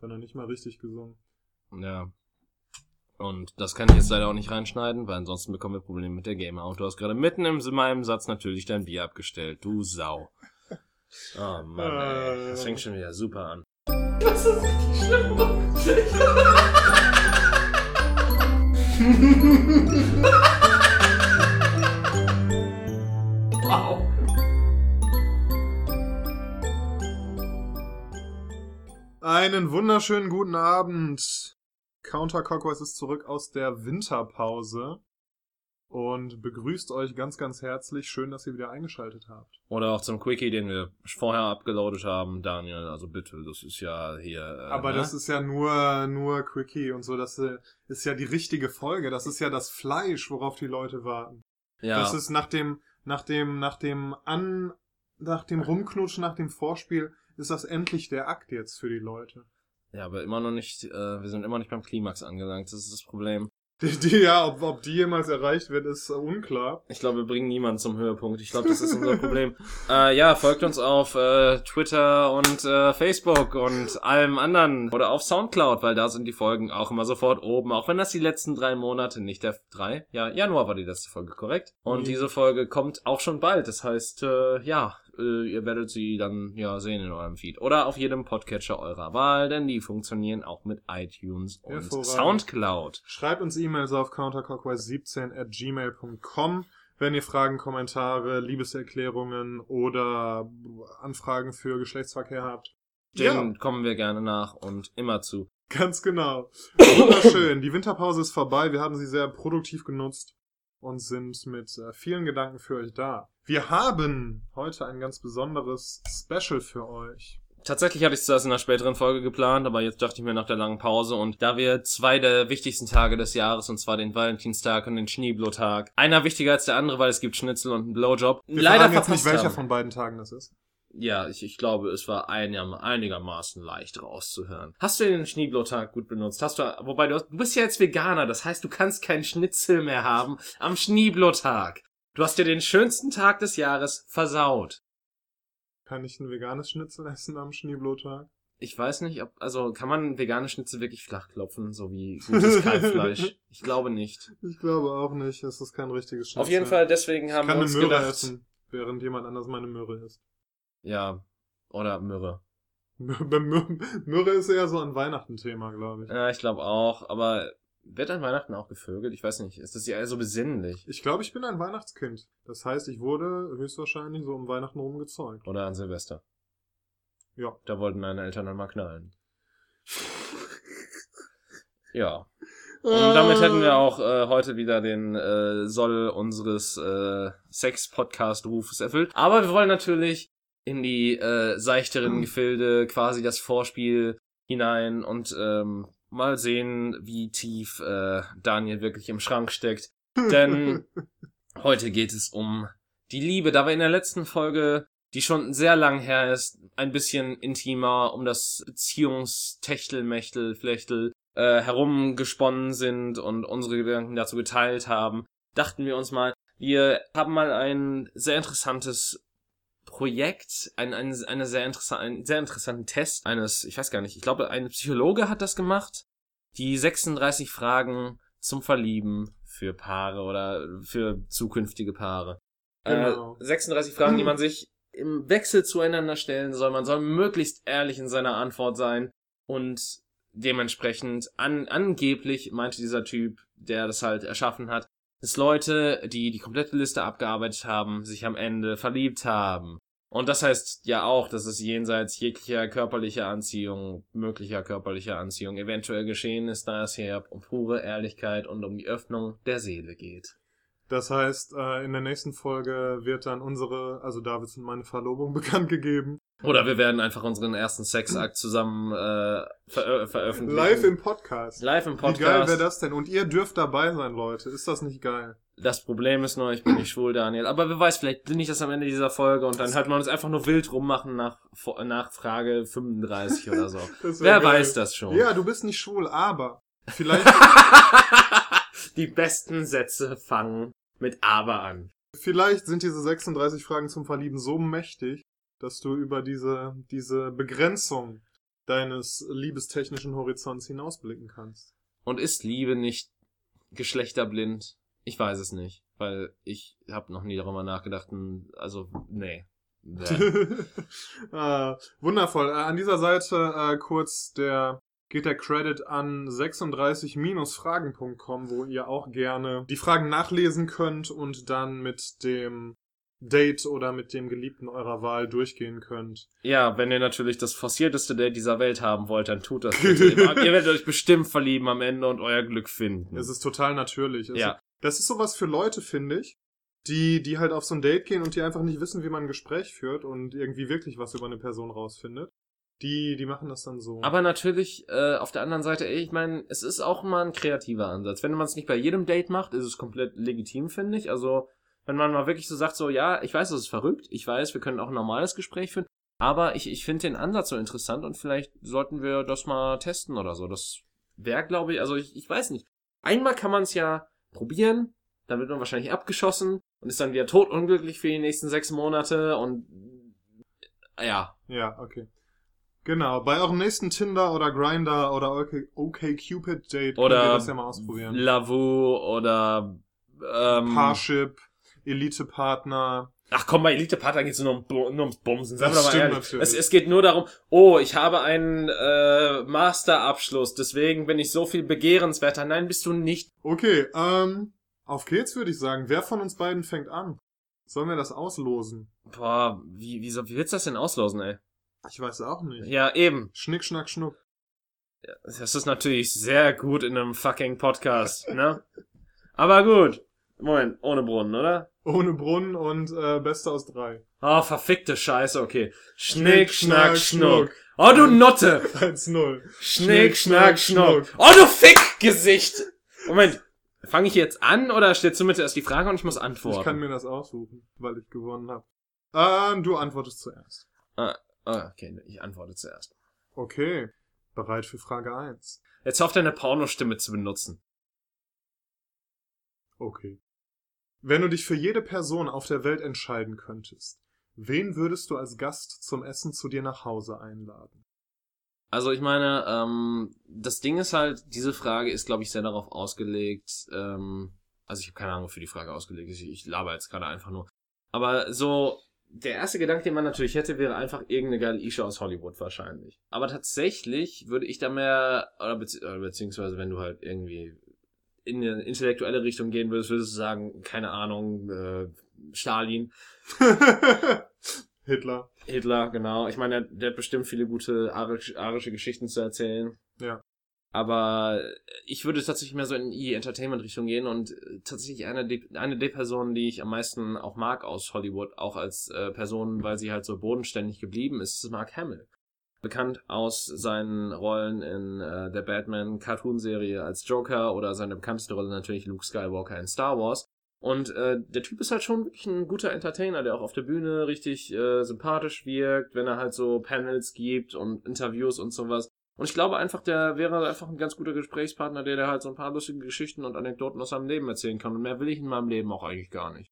Hat er nicht mal richtig gesungen. Ja. Und das kann ich jetzt leider auch nicht reinschneiden, weil ansonsten bekommen wir Probleme mit der Gamer. Und du hast gerade mitten in meinem Satz natürlich dein Bier abgestellt. Du Sau. Oh Mann, ey. Das fängt schon wieder super an. Das ist richtig schlimm. wow. Einen wunderschönen guten Abend. Counter Cockwise ist zurück aus der Winterpause und begrüßt euch ganz, ganz herzlich. Schön, dass ihr wieder eingeschaltet habt. Oder auch zum Quickie, den wir vorher abgeloadet haben, Daniel. Also bitte, das ist ja hier. Äh, Aber ne? das ist ja nur, nur Quickie und so. Das äh, ist ja die richtige Folge. Das ist ja das Fleisch, worauf die Leute warten. ja. Das ist nach dem, nach dem, nach dem An, nach dem Rumknutschen, nach dem Vorspiel, ist das endlich der Akt jetzt für die Leute. ja, aber immer noch nicht, äh, wir sind immer nicht beim Klimax angelangt, das ist das Problem. Die, die ja, ob, ob die jemals erreicht wird, ist äh, unklar. Ich glaube, wir bringen niemanden zum Höhepunkt. Ich glaube, das ist unser Problem. Äh, ja, folgt uns auf äh, Twitter und äh, Facebook und allem anderen. Oder auf Soundcloud, weil da sind die Folgen auch immer sofort oben. Auch wenn das die letzten drei Monate, nicht der drei, ja, Januar war die letzte Folge, korrekt? Und Mhm. diese Folge kommt auch schon bald. Das heißt, äh, ja, äh, ihr werdet sie dann ja sehen in eurem Feed. Oder auf jedem Podcatcher eurer Wahl, denn die funktionieren auch mit iTunes und. Soundcloud. Schreibt uns E-Mails auf counterclockwise17 at gmail.com, wenn ihr Fragen, Kommentare, Liebeserklärungen oder Anfragen für Geschlechtsverkehr habt. Dem kommen wir gerne nach und immer zu. Ganz genau. Wunderschön. Die Winterpause ist vorbei. Wir haben sie sehr produktiv genutzt und sind mit äh, vielen Gedanken für euch da. Wir haben heute ein ganz besonderes Special für euch. Tatsächlich hatte ich es zuerst in einer späteren Folge geplant, aber jetzt dachte ich mir nach der langen Pause und da wir zwei der wichtigsten Tage des Jahres, und zwar den Valentinstag und den Schneeblotag, einer wichtiger als der andere, weil es gibt Schnitzel und einen Blowjob, Wir leider jetzt verpasst nicht, welcher haben. von beiden Tagen das ist. Ja, ich, ich glaube, es war einiger, einigermaßen leicht rauszuhören. Hast du den Schneeblotag gut benutzt? Hast du, wobei du, hast- du bist ja jetzt Veganer, das heißt, du kannst keinen Schnitzel mehr haben am Schneeblotag. Du hast dir den schönsten Tag des Jahres versaut. Kann ich ein veganes Schnitzel essen am Schneeblotag? Ich weiß nicht, ob, also kann man vegane Schnitzel wirklich flach klopfen, so wie gutes Kalbfleisch? Ich glaube nicht. Ich glaube auch nicht. Es ist kein richtiges Schnitzel. Auf jeden Fall, deswegen Ich haben kann wir eine uns Möhre gedacht, essen, während jemand anders meine Möhre isst. Ja, oder Myrrhe. Möhre ist eher so ein Weihnachten-Thema, glaube ich. Ja, ich glaube auch, aber wird an Weihnachten auch gevögelt? Ich weiß nicht, ist das ja eher so besinnlich? Ich glaube, ich bin ein Weihnachtskind. Das heißt, ich wurde höchstwahrscheinlich so um Weihnachten rum gezeugt. Oder an Silvester? Ja. Da wollten meine Eltern dann mal knallen. Ja. Und damit hätten wir auch äh, heute wieder den äh, Soll unseres äh, Sex-Podcast-Rufes erfüllt. Aber wir wollen natürlich in die äh, seichteren Gefilde, quasi das Vorspiel hinein und ähm, mal sehen, wie tief äh, Daniel wirklich im Schrank steckt. Denn heute geht es um die Liebe. Da wir in der letzten Folge, die schon sehr lang her ist, ein bisschen intimer um das Beziehungstechtelmechtel, Flechtel äh, herumgesponnen sind und unsere Gedanken dazu geteilt haben, dachten wir uns mal, wir haben mal ein sehr interessantes Projekt, ein, ein, eine sehr interessant, einen sehr interessanten Test eines, ich weiß gar nicht, ich glaube, ein Psychologe hat das gemacht. Die 36 Fragen zum Verlieben für Paare oder für zukünftige Paare. Genau. Äh, 36 Fragen, die man sich im Wechsel zueinander stellen soll. Man soll möglichst ehrlich in seiner Antwort sein und dementsprechend an, angeblich meinte dieser Typ, der das halt erschaffen hat, dass Leute, die die komplette Liste abgearbeitet haben, sich am Ende verliebt haben. Und das heißt ja auch, dass es jenseits jeglicher körperlicher Anziehung, möglicher körperlicher Anziehung eventuell geschehen ist, da es hier um pure Ehrlichkeit und um die Öffnung der Seele geht. Das heißt, äh, in der nächsten Folge wird dann unsere, also Davids und meine Verlobung bekannt gegeben. Oder wir werden einfach unseren ersten Sexakt zusammen äh, ver veröffentlichen. Live im Podcast. Live im Wie geil Podcast. wäre das denn? Und ihr dürft dabei sein, Leute. Ist das nicht geil? Das Problem ist nur, ich bin nicht schwul, Daniel. Aber wer weiß, vielleicht bin ich das am Ende dieser Folge und dann hört man uns einfach nur wild rummachen nach, nach Frage 35 oder so. Wer geil. weiß das schon. Ja, du bist nicht schwul, aber vielleicht, Die besten Sätze fangen mit aber an. vielleicht sind diese 36 Fragen zum Verlieben so mächtig, dass du über diese, diese Begrenzung deines liebestechnischen Horizonts hinausblicken kannst. Und ist Liebe nicht geschlechterblind? Ich weiß es nicht, weil ich habe noch nie darüber nachgedacht. Also, nee. Äh, wundervoll. Äh, an dieser Seite äh, kurz der geht der Credit an 36-fragen.com, wo ihr auch gerne die Fragen nachlesen könnt und dann mit dem Date oder mit dem Geliebten eurer Wahl durchgehen könnt. Ja, wenn ihr natürlich das forcierteste Date dieser Welt haben wollt, dann tut das ihr werdet euch bestimmt verlieben am Ende und euer Glück finden. Es ist total natürlich. Es Ja. Das ist sowas für Leute, finde ich, die, die halt auf so ein Date gehen und die einfach nicht wissen, wie man ein Gespräch führt und irgendwie wirklich was über eine Person rausfindet. Die, die machen das dann so. Aber natürlich, äh, auf der anderen Seite, ich meine, es ist auch mal ein kreativer Ansatz. Wenn man es nicht bei jedem Date macht, ist es komplett legitim, finde ich. Also, wenn man mal wirklich so sagt, so, ja, ich weiß, das ist verrückt, ich weiß, wir können auch ein normales Gespräch führen, aber ich, ich finde den Ansatz so interessant und vielleicht sollten wir das mal testen oder so. Das wäre, glaube ich, also ich, ich weiß nicht. Einmal kann man es ja probieren, dann wird man wahrscheinlich abgeschossen und ist dann wieder totunglücklich für die nächsten sechs Monate und ja, Ja, okay. Genau, bei eurem nächsten Tinder oder Grinder oder OK, Cupid Date könnt ihr oder das ja mal ausprobieren. Lavu oder ähm, Parship, Elite-Partner. Ach komm, bei Elite Partner geht's nur um, nur ums Bumsen. Sagen Das wir mal ehrlich. natürlich. Es, es geht nur darum, oh, ich habe einen äh, Masterabschluss, deswegen bin ich so viel begehrenswerter. Nein, bist du nicht. Okay, ähm, auf geht's würde ich sagen. Wer von uns beiden fängt an? Sollen wir das auslosen? Boah, wie, wie, wie willst du das denn auslosen, ey? Ich weiß auch nicht. Ja, eben. Schnick, schnack, schnuck. Das ist natürlich sehr gut in einem fucking Podcast, ne? Aber gut. Moment, ohne Brunnen, oder? Ohne Brunnen und äh, Beste aus drei. Oh, verfickte Scheiße, okay. Schnick, schnack, Schnuck. Oh, du Notte! 1-0. Schnick, schnack, schnuck. Oh, du Fickgesicht! Moment, fange ich jetzt an oder stellst du mir erst die Frage und ich muss antworten? Ich kann mir das aussuchen, weil ich gewonnen habe. Ähm, du antwortest zuerst. Ah, okay, ich antworte zuerst. Okay. Bereit für Frage 1. Jetzt auf deine Pornostimme zu benutzen. Okay. Wenn du dich für jede Person auf der Welt entscheiden könntest, wen würdest du als Gast zum Essen zu dir nach Hause einladen? Also ich meine, ähm, das Ding ist halt, diese Frage ist, glaube ich, sehr darauf ausgelegt, ähm, also ich habe keine Ahnung, wofür die Frage ausgelegt ist, ich, ich laber jetzt gerade einfach nur. Aber so, der erste Gedanke, den man natürlich hätte, wäre einfach irgendeine geile Isha aus Hollywood wahrscheinlich. Aber tatsächlich würde ich da mehr, oder bezieh oder beziehungsweise wenn du halt irgendwie in eine intellektuelle Richtung gehen würdest, würdest du sagen, keine Ahnung, äh, Stalin, Hitler. Hitler, genau. Ich meine, der, der hat bestimmt viele gute arisch, arische Geschichten zu erzählen. Ja. Aber ich würde tatsächlich mehr so in die Entertainment-Richtung gehen und äh, tatsächlich eine, der- eine der Personen, die ich am meisten auch mag aus Hollywood, auch als äh, Person, weil sie halt so bodenständig geblieben ist, ist Mark Hamill. Bekannt aus seinen Rollen in äh, der Batman-Cartoon-Serie als Joker oder seine bekannteste Rolle natürlich Luke Skywalker in Star Wars. Und äh, der Typ ist halt schon wirklich ein guter Entertainer, der auch auf der Bühne richtig äh, sympathisch wirkt, wenn er halt so Panels gibt und Interviews und sowas. Und ich glaube einfach, der wäre einfach ein ganz guter Gesprächspartner, der, der halt so ein paar lustige Geschichten und Anekdoten aus seinem Leben erzählen kann. Und mehr will ich in meinem Leben auch eigentlich gar nicht.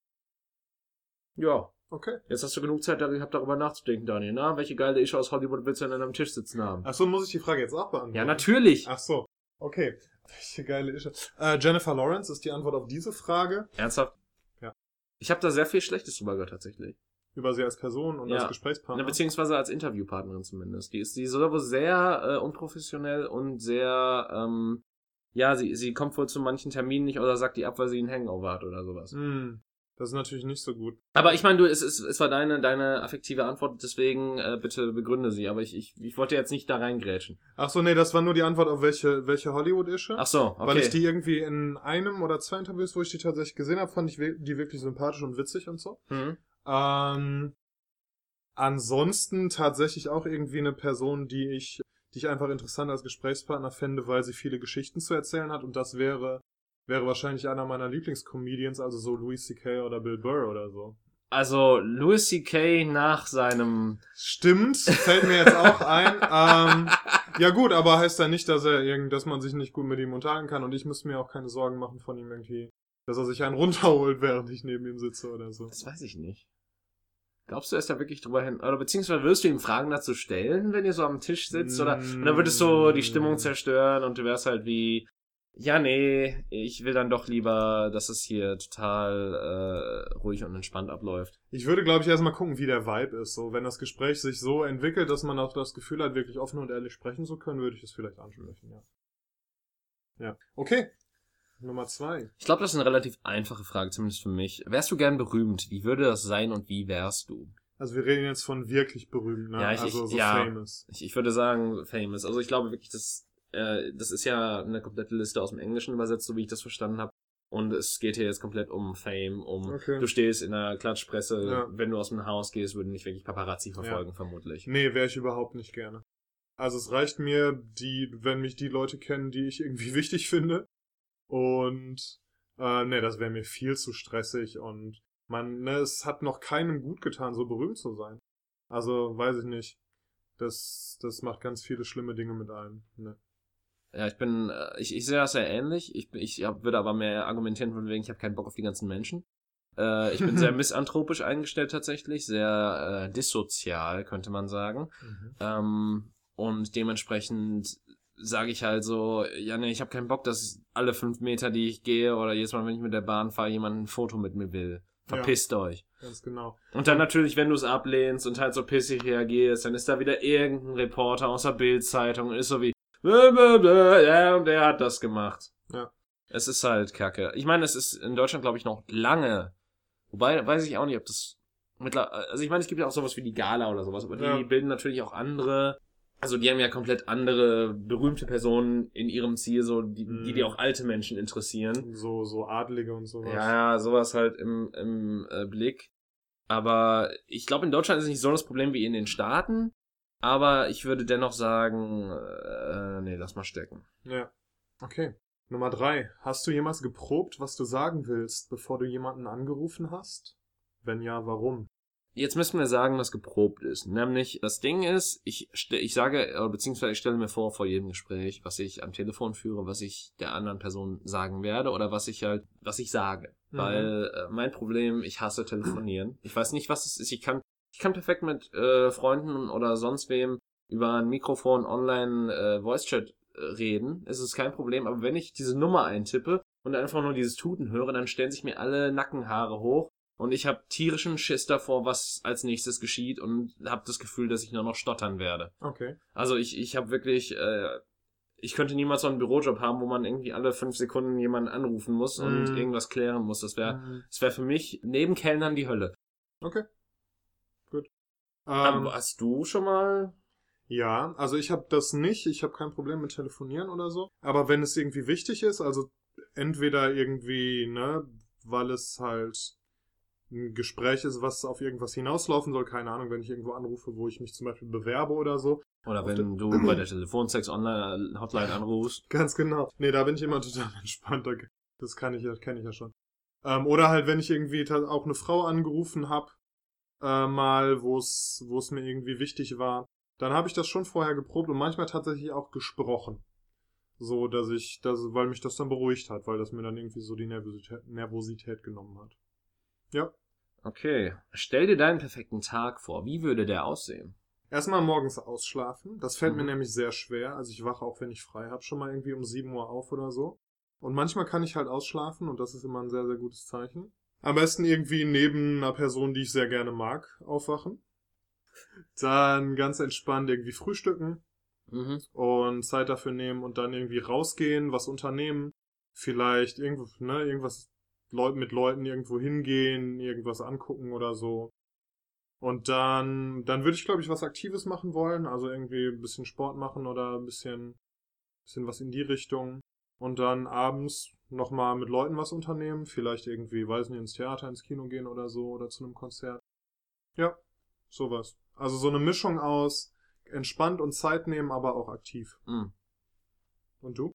Ja, Okay. jetzt hast du genug Zeit gehabt, darüber nachzudenken, Daniel. Na, welche geile Ische aus Hollywood willst du denn an einem Tisch sitzen haben? Ach so, muss ich die Frage jetzt auch beantworten? Ja, natürlich. Ach so. Okay. Welche geile Ische. Äh, Jennifer Lawrence ist die Antwort auf diese Frage. Ernsthaft? Ja. Ich habe da sehr viel Schlechtes drüber gehört, tatsächlich. Über sie als Person und Ja. als Gesprächspartner. beziehungsweise als Interviewpartnerin zumindest. Die ist, die soll wohl sehr äh, unprofessionell und sehr, ähm, ja, sie, sie kommt wohl zu manchen Terminen nicht oder sagt die ab, weil sie einen Hangover hat oder sowas. Hm, das ist natürlich nicht so gut. Aber ich meine, du, es, es, es war deine, deine affektive Antwort, deswegen äh, bitte begründe sie. Aber ich, ich, ich wollte jetzt nicht da reingrätschen. Ach so, nee, das war nur die Antwort auf welche, welche Hollywood-Ische. Ach so, okay. Weil ich die irgendwie in einem oder zwei Interviews, wo ich die tatsächlich gesehen habe, fand ich die wirklich sympathisch und witzig und so. hm. Ähm, ansonsten tatsächlich auch irgendwie eine Person, die ich, die ich einfach interessant als Gesprächspartner fände, weil sie viele Geschichten zu erzählen hat und das wäre, wäre wahrscheinlich einer meiner Lieblingscomedians, also so Louis C.K. oder Bill Burr oder so. Also, Louis C.K. nach seinem... Stimmt, fällt mir jetzt auch ein. ähm, ja gut, aber heißt ja nicht, dass er irgend, dass man sich nicht gut mit ihm unterhalten kann und ich müsste mir auch keine Sorgen machen von ihm irgendwie, dass er sich einen runterholt, während ich neben ihm sitze oder so. Das weiß ich nicht. Glaubst du, er ist da wirklich drüber hin? Oder beziehungsweise wirst du ihm Fragen dazu stellen, wenn ihr so am Tisch sitzt? Oder und dann würdest du die Stimmung zerstören und du wärst halt wie, ja, nee, ich will dann doch lieber, dass es hier total äh, ruhig und entspannt abläuft. Ich würde, glaube ich, erstmal gucken, wie der Vibe ist. So, wenn das Gespräch sich so entwickelt, dass man auch das Gefühl hat, wirklich offen und ehrlich sprechen zu können, würde ich es vielleicht ansprechen, ja. Ja. Okay. Nummer zwei. Ich glaube, das ist eine relativ einfache Frage, zumindest für mich. Wärst du gern berühmt? Wie würde das sein und wie wärst du? Also wir reden jetzt von wirklich berühmt, ne? Ja, ich- also so ja. famous. Ich, ich würde sagen, famous. Also ich glaube wirklich, das, äh, das ist ja eine komplette Liste aus dem Englischen übersetzt, so wie ich das verstanden habe. Und es geht hier jetzt komplett um Fame, um Okay. du stehst in der Klatschpresse, Ja. wenn du aus dem Haus gehst, würden nicht wirklich Paparazzi verfolgen, vermutlich. Nee, wäre ich überhaupt nicht gerne. Also es reicht mir, die, wenn mich die Leute kennen, die ich irgendwie wichtig finde. Und äh, nee, das wäre mir viel zu stressig und man, ne, es hat noch keinem gut getan, so berühmt zu sein. Also, weiß ich nicht. Das, das macht ganz viele schlimme Dinge mit einem. Ne. Ja, ich bin, äh, ich, ich sehe das sehr ähnlich. Ich, ich hab, würde aber mehr argumentieren von wegen, ich habe keinen Bock auf die ganzen Menschen. Äh, ich bin sehr misanthropisch eingestellt tatsächlich, sehr äh, dissozial, könnte man sagen. Ähm, und dementsprechend sage ich halt so, ja nee, ich habe keinen Bock, dass alle fünf Meter, die ich gehe oder jedes Mal, wenn ich mit der Bahn fahre, jemand ein Foto mit mir will. Verpisst euch. Ganz genau. Und dann natürlich, wenn du es ablehnst und halt so pissig reagierst, dann ist da wieder irgendein Reporter aus der Bild-Zeitung und ist so wie, "Bäh, bäh, bäh, ja, und der hat das gemacht. Ja. Es ist halt kacke. Ich meine, es ist in Deutschland, glaube ich, noch lange. Wobei, weiß ich auch nicht, ob das mittlerweile, also ich meine, es gibt ja auch sowas wie die Gala oder sowas, aber die Ja. bilden natürlich auch andere, also die haben ja komplett andere berühmte Personen in ihrem Ziel, so, die, die, die Mhm. auch alte Menschen interessieren. So, so Adlige und sowas. Ja, ja, sowas halt im, im äh, Blick. Aber ich glaube, in Deutschland ist es nicht so das Problem wie in den Staaten. Aber ich würde dennoch sagen, äh, nee, lass mal stecken. Ja. Okay. Nummer drei. Hast du jemals geprobt, was du sagen willst, bevor du jemanden angerufen hast? Wenn ja, warum? Jetzt müssen wir sagen, was geprobt ist. Nämlich, das Ding ist, ich, ich sage, beziehungsweise ich stelle mir vor, vor jedem Gespräch, was ich am Telefon führe, was ich der anderen Person sagen werde oder was ich halt, was ich sage. Mhm. Weil äh, mein Problem, ich hasse telefonieren. Ich weiß nicht, was es ist. Ich kann, ich kann perfekt mit äh, Freunden oder sonst wem über ein Mikrofon online äh, Voice-Chat äh, reden. Es ist kein Problem. Aber wenn ich diese Nummer eintippe und einfach nur dieses Tuten höre, dann stellen sich mir alle Nackenhaare hoch. Und ich habe tierischen Schiss davor, was als nächstes geschieht und habe das Gefühl, dass ich nur noch stottern werde. Okay. Also ich, ich habe wirklich, äh, ich könnte niemals so einen Bürojob haben, wo man irgendwie alle fünf Sekunden jemanden anrufen muss und Mhm. irgendwas klären muss. Das wäre, Mhm. das wäre für mich neben Kellnern die Hölle. Okay. Aber Ähm, hast du schon mal? ja, also ich habe das nicht. Ich habe kein Problem mit Telefonieren oder so. Aber wenn es irgendwie wichtig ist, also entweder irgendwie, ne, weil es halt ein Gespräch ist, was auf irgendwas hinauslaufen soll, keine Ahnung, wenn ich irgendwo anrufe, wo ich mich zum Beispiel bewerbe oder so. Oder wenn du bei der Telefonsex Online Hotline anrufst? Ganz genau. Nee, da bin ich immer total entspannt. da- Das kann ich ja, kenne ich ja schon. Ähm, oder halt, wenn ich irgendwie auch eine Frau angerufen habe, äh, mal, wo es wo es mir irgendwie wichtig war, dann habe ich das schon vorher geprobt und manchmal tatsächlich auch gesprochen. So, dass ich, dass, weil mich das dann beruhigt hat, weil das mir dann irgendwie so die Nervosität, Nervosität genommen hat. Ja. Okay. Stell dir deinen perfekten Tag vor. Wie würde der aussehen? Erstmal morgens ausschlafen. Das fällt mir Mhm. nämlich sehr schwer. Also ich wache auch, wenn ich frei habe, schon mal irgendwie um 7 Uhr auf oder so. Und manchmal kann ich halt ausschlafen und das ist immer ein sehr, sehr gutes Zeichen. Am besten irgendwie neben einer Person, die ich sehr gerne mag, aufwachen. Dann ganz entspannt irgendwie frühstücken Mhm. und Zeit dafür nehmen und dann irgendwie rausgehen, was unternehmen. Vielleicht irgendwo, ne, irgendwas mit Leuten irgendwo hingehen, irgendwas angucken oder so. Und dann, dann würde ich, glaube ich, was Aktives machen wollen. Also irgendwie ein bisschen Sport machen oder ein bisschen, bisschen was in die Richtung. Und dann abends nochmal mit Leuten was unternehmen. Vielleicht irgendwie, weiß nicht, ins Theater, ins Kino gehen oder so oder zu einem Konzert. Ja, sowas. Also so eine Mischung aus entspannt und Zeit nehmen, aber auch aktiv. Mhm. Und du?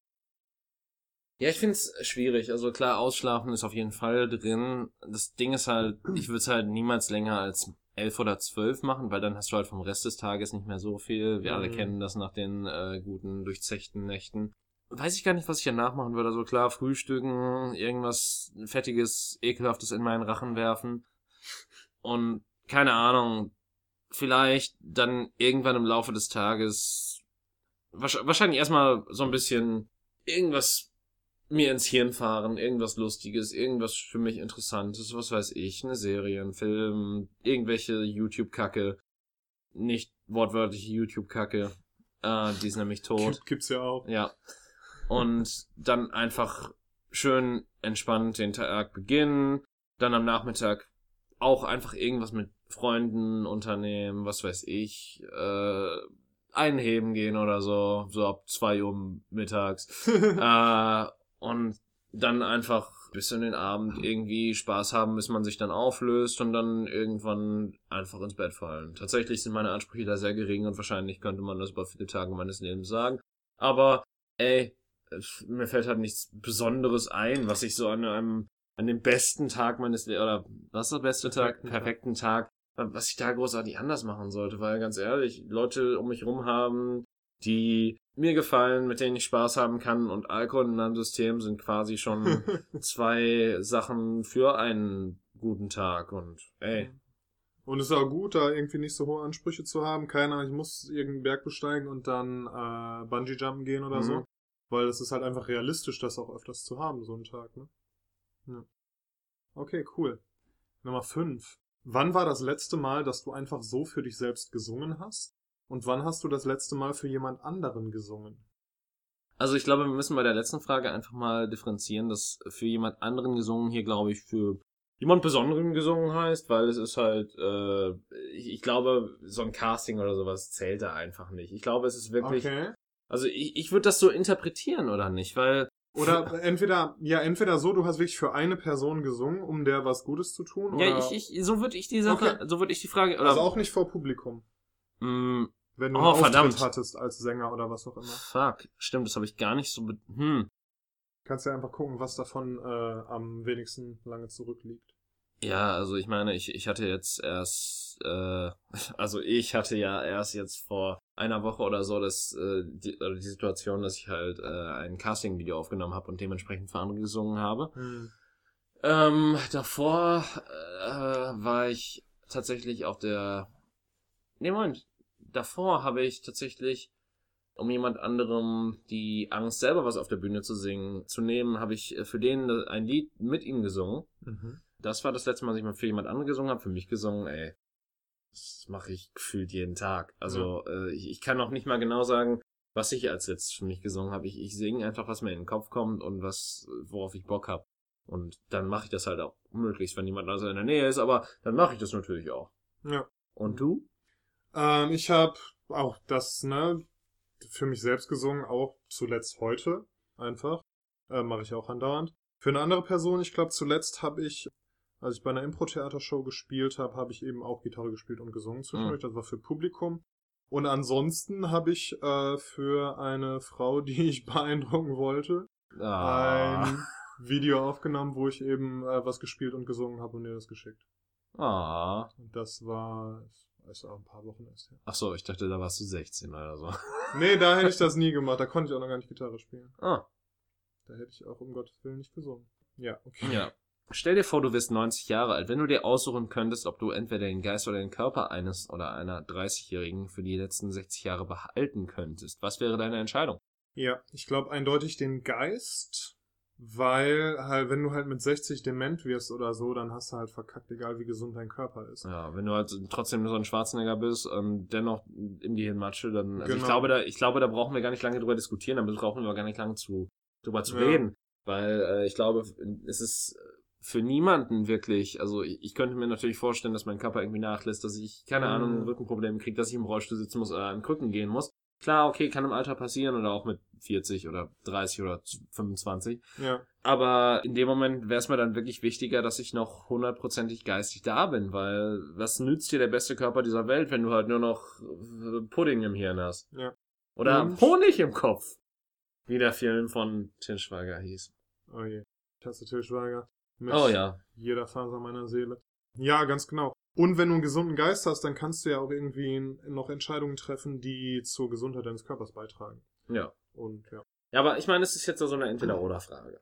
Ja, ich find's schwierig. Also klar, ausschlafen ist auf jeden Fall drin. Das Ding ist halt, ich würde es halt niemals länger als elf oder zwölf machen, weil dann hast du halt vom Rest des Tages nicht mehr so viel. Wir alle Mhm. kennen das nach den äh, guten, durchzechten Nächten. Weiß ich gar nicht, was ich danach machen würde. Also klar, frühstücken, irgendwas Fettiges, Ekelhaftes in meinen Rachen werfen und keine Ahnung, vielleicht dann irgendwann im Laufe des Tages wahrscheinlich erstmal so ein bisschen irgendwas mir ins Hirn fahren, irgendwas Lustiges, irgendwas für mich Interessantes, was weiß ich, eine Serie, ein Film, irgendwelche YouTube-Kacke, nicht wortwörtliche YouTube-Kacke, äh, die ist nämlich tot. Gibt's ja auch. Ja. Und dann einfach schön entspannt den Tag beginnen, dann am Nachmittag auch einfach irgendwas mit Freunden unternehmen, was weiß ich, äh, einheben gehen oder so, so ab zwei Uhr mittags. äh, und dann einfach bis in den Abend irgendwie Spaß haben, bis man sich dann auflöst und dann irgendwann einfach ins Bett fallen. Tatsächlich sind meine Ansprüche da sehr gering und wahrscheinlich könnte man das über viele Tage meines Lebens sagen. Aber, ey, mir fällt halt nichts Besonderes ein, was ich so an einem, an dem besten Tag meines Lebens, oder was ist der beste Tag? Perfekten Tag, was ich da großartig anders machen sollte, weil ganz ehrlich, Leute um mich rum haben, die mir gefallen, mit denen ich Spaß haben kann und Alkohol in einem System sind quasi schon zwei Sachen für einen guten Tag und ey. Und es ist auch gut, da irgendwie nicht so hohe Ansprüche zu haben. Keiner, ich muss irgendeinen Berg besteigen und dann äh, Bungee Jumpen gehen oder mhm. so. Weil es ist halt einfach realistisch, das auch öfters zu haben, so einen Tag, ne? Ja. Okay, cool. Nummer 5. Wann war das letzte Mal, dass du einfach so für dich selbst gesungen hast? Und wann hast du das letzte Mal für jemand anderen gesungen? Also ich glaube, wir müssen bei der letzten Frage einfach mal differenzieren, dass für jemand anderen gesungen hier, glaube ich, für jemand Besonderen gesungen heißt, weil es ist halt, äh, ich, ich glaube, so ein Casting oder sowas zählt da einfach nicht. Ich glaube, es ist wirklich. Okay. Also ich, ich würde das so interpretieren, oder nicht? Weil oder entweder, ja, entweder so, du hast wirklich für eine Person gesungen, um der was Gutes zu tun. Oder? Ja, ich, ich, so würde ich die Sache, okay. so würde ich die Frage. Oder, also auch nicht vor Publikum. Mm, wenn du oh, einen verdammt. hattest als Sänger oder was auch immer. Fuck, stimmt, das habe ich gar nicht so. Hm. Kannst ja einfach gucken, was davon äh, am wenigsten lange zurückliegt. Ja, also ich meine, ich, ich hatte jetzt erst, äh, also ich hatte ja erst jetzt vor einer Woche oder so das, äh, die, also die Situation, dass ich halt äh, ein Casting-Video aufgenommen habe und dementsprechend für andere gesungen habe. Hm. Ähm, davor äh, war ich tatsächlich auf der. Nee, Moment. Davor habe ich tatsächlich, um jemand anderem die Angst, selber was auf der Bühne zu singen, zu nehmen, habe ich für den ein Lied mit ihm gesungen. Mhm das war das letzte Mal, dass ich mal für jemand anderen gesungen habe, für mich gesungen, ey. Das mache ich gefühlt jeden Tag. Also ja. äh, ich, ich kann auch nicht mal genau sagen, was ich als letztes für mich gesungen habe. Ich, ich singe einfach, was mir in den Kopf kommt und was, worauf ich Bock habe. Und dann mache ich das halt auch möglichst, wenn jemand also in der Nähe ist, aber dann mache ich das natürlich auch. Ja. Und du? Ähm, ich habe auch das, ne, für mich selbst gesungen, auch zuletzt heute einfach. Äh, mache ich auch andauernd. Für eine andere Person, ich glaube, zuletzt habe ich als ich bei einer Impro-Theatershow gespielt habe, habe ich eben auch Gitarre gespielt und gesungen zwischendurch. Mhm. Das war für Publikum. Und ansonsten habe ich äh, für eine Frau, die ich beeindrucken wollte, ah. ein Video aufgenommen, wo ich eben äh, was gespielt und gesungen habe und ihr das geschickt. Ah. Und das war, ist auch ein paar Wochen erst her. Ach so, ich dachte, da warst du 16 oder so. nee, da hätte ich das nie gemacht. Da konnte ich auch noch gar nicht Gitarre spielen. Ah. Da hätte ich auch um Gottes Willen nicht gesungen. Ja, okay. Ja. Stell dir vor, du wirst 90 Jahre alt. Wenn du dir aussuchen könntest, ob du entweder den Geist oder den Körper eines oder einer 30-Jährigen für die letzten 60 Jahre behalten könntest, was wäre deine Entscheidung? Ja, ich glaube eindeutig den Geist, weil halt, wenn du halt mit 60 dement wirst oder so, dann hast du halt verkackt, egal wie gesund dein Körper ist. Ja, wenn du halt trotzdem so ein Schwarzenegger bist und dennoch im Gehirn Matsche, dann, also genau. ich glaube, da, ich glaube, da brauchen wir gar nicht lange drüber diskutieren, da brauchen wir gar nicht lange zu, drüber zu ja. reden. Weil äh, ich glaube, es ist für niemanden wirklich, also ich, könnte mir natürlich vorstellen, dass mein Körper irgendwie nachlässt, dass ich, keine mhm. Ahnung, Rückenprobleme kriege, dass ich im Rollstuhl sitzen muss oder an Krücken gehen muss. Klar, okay, kann im Alter passieren oder auch mit 40 oder 30 oder 25. Ja. Aber in dem Moment wäre es mir dann wirklich wichtiger, dass ich noch hundertprozentig geistig da bin, weil was nützt dir der beste Körper dieser Welt, wenn du halt nur noch äh, Pudding im Hirn hast? Ja. Oder Und? Honig im Kopf. Wie der Film von Til Schweiger hieß. Oh je. Tasse Til Schweiger. Mit oh ja. Jeder Faser meiner Seele. Ja, ganz genau. Und wenn du einen gesunden Geist hast, dann kannst du ja auch irgendwie noch Entscheidungen treffen, die zur Gesundheit deines Körpers beitragen. Ja. Und ja. Ja, aber ich meine, es ist jetzt so eine Entweder-Oder-Frage.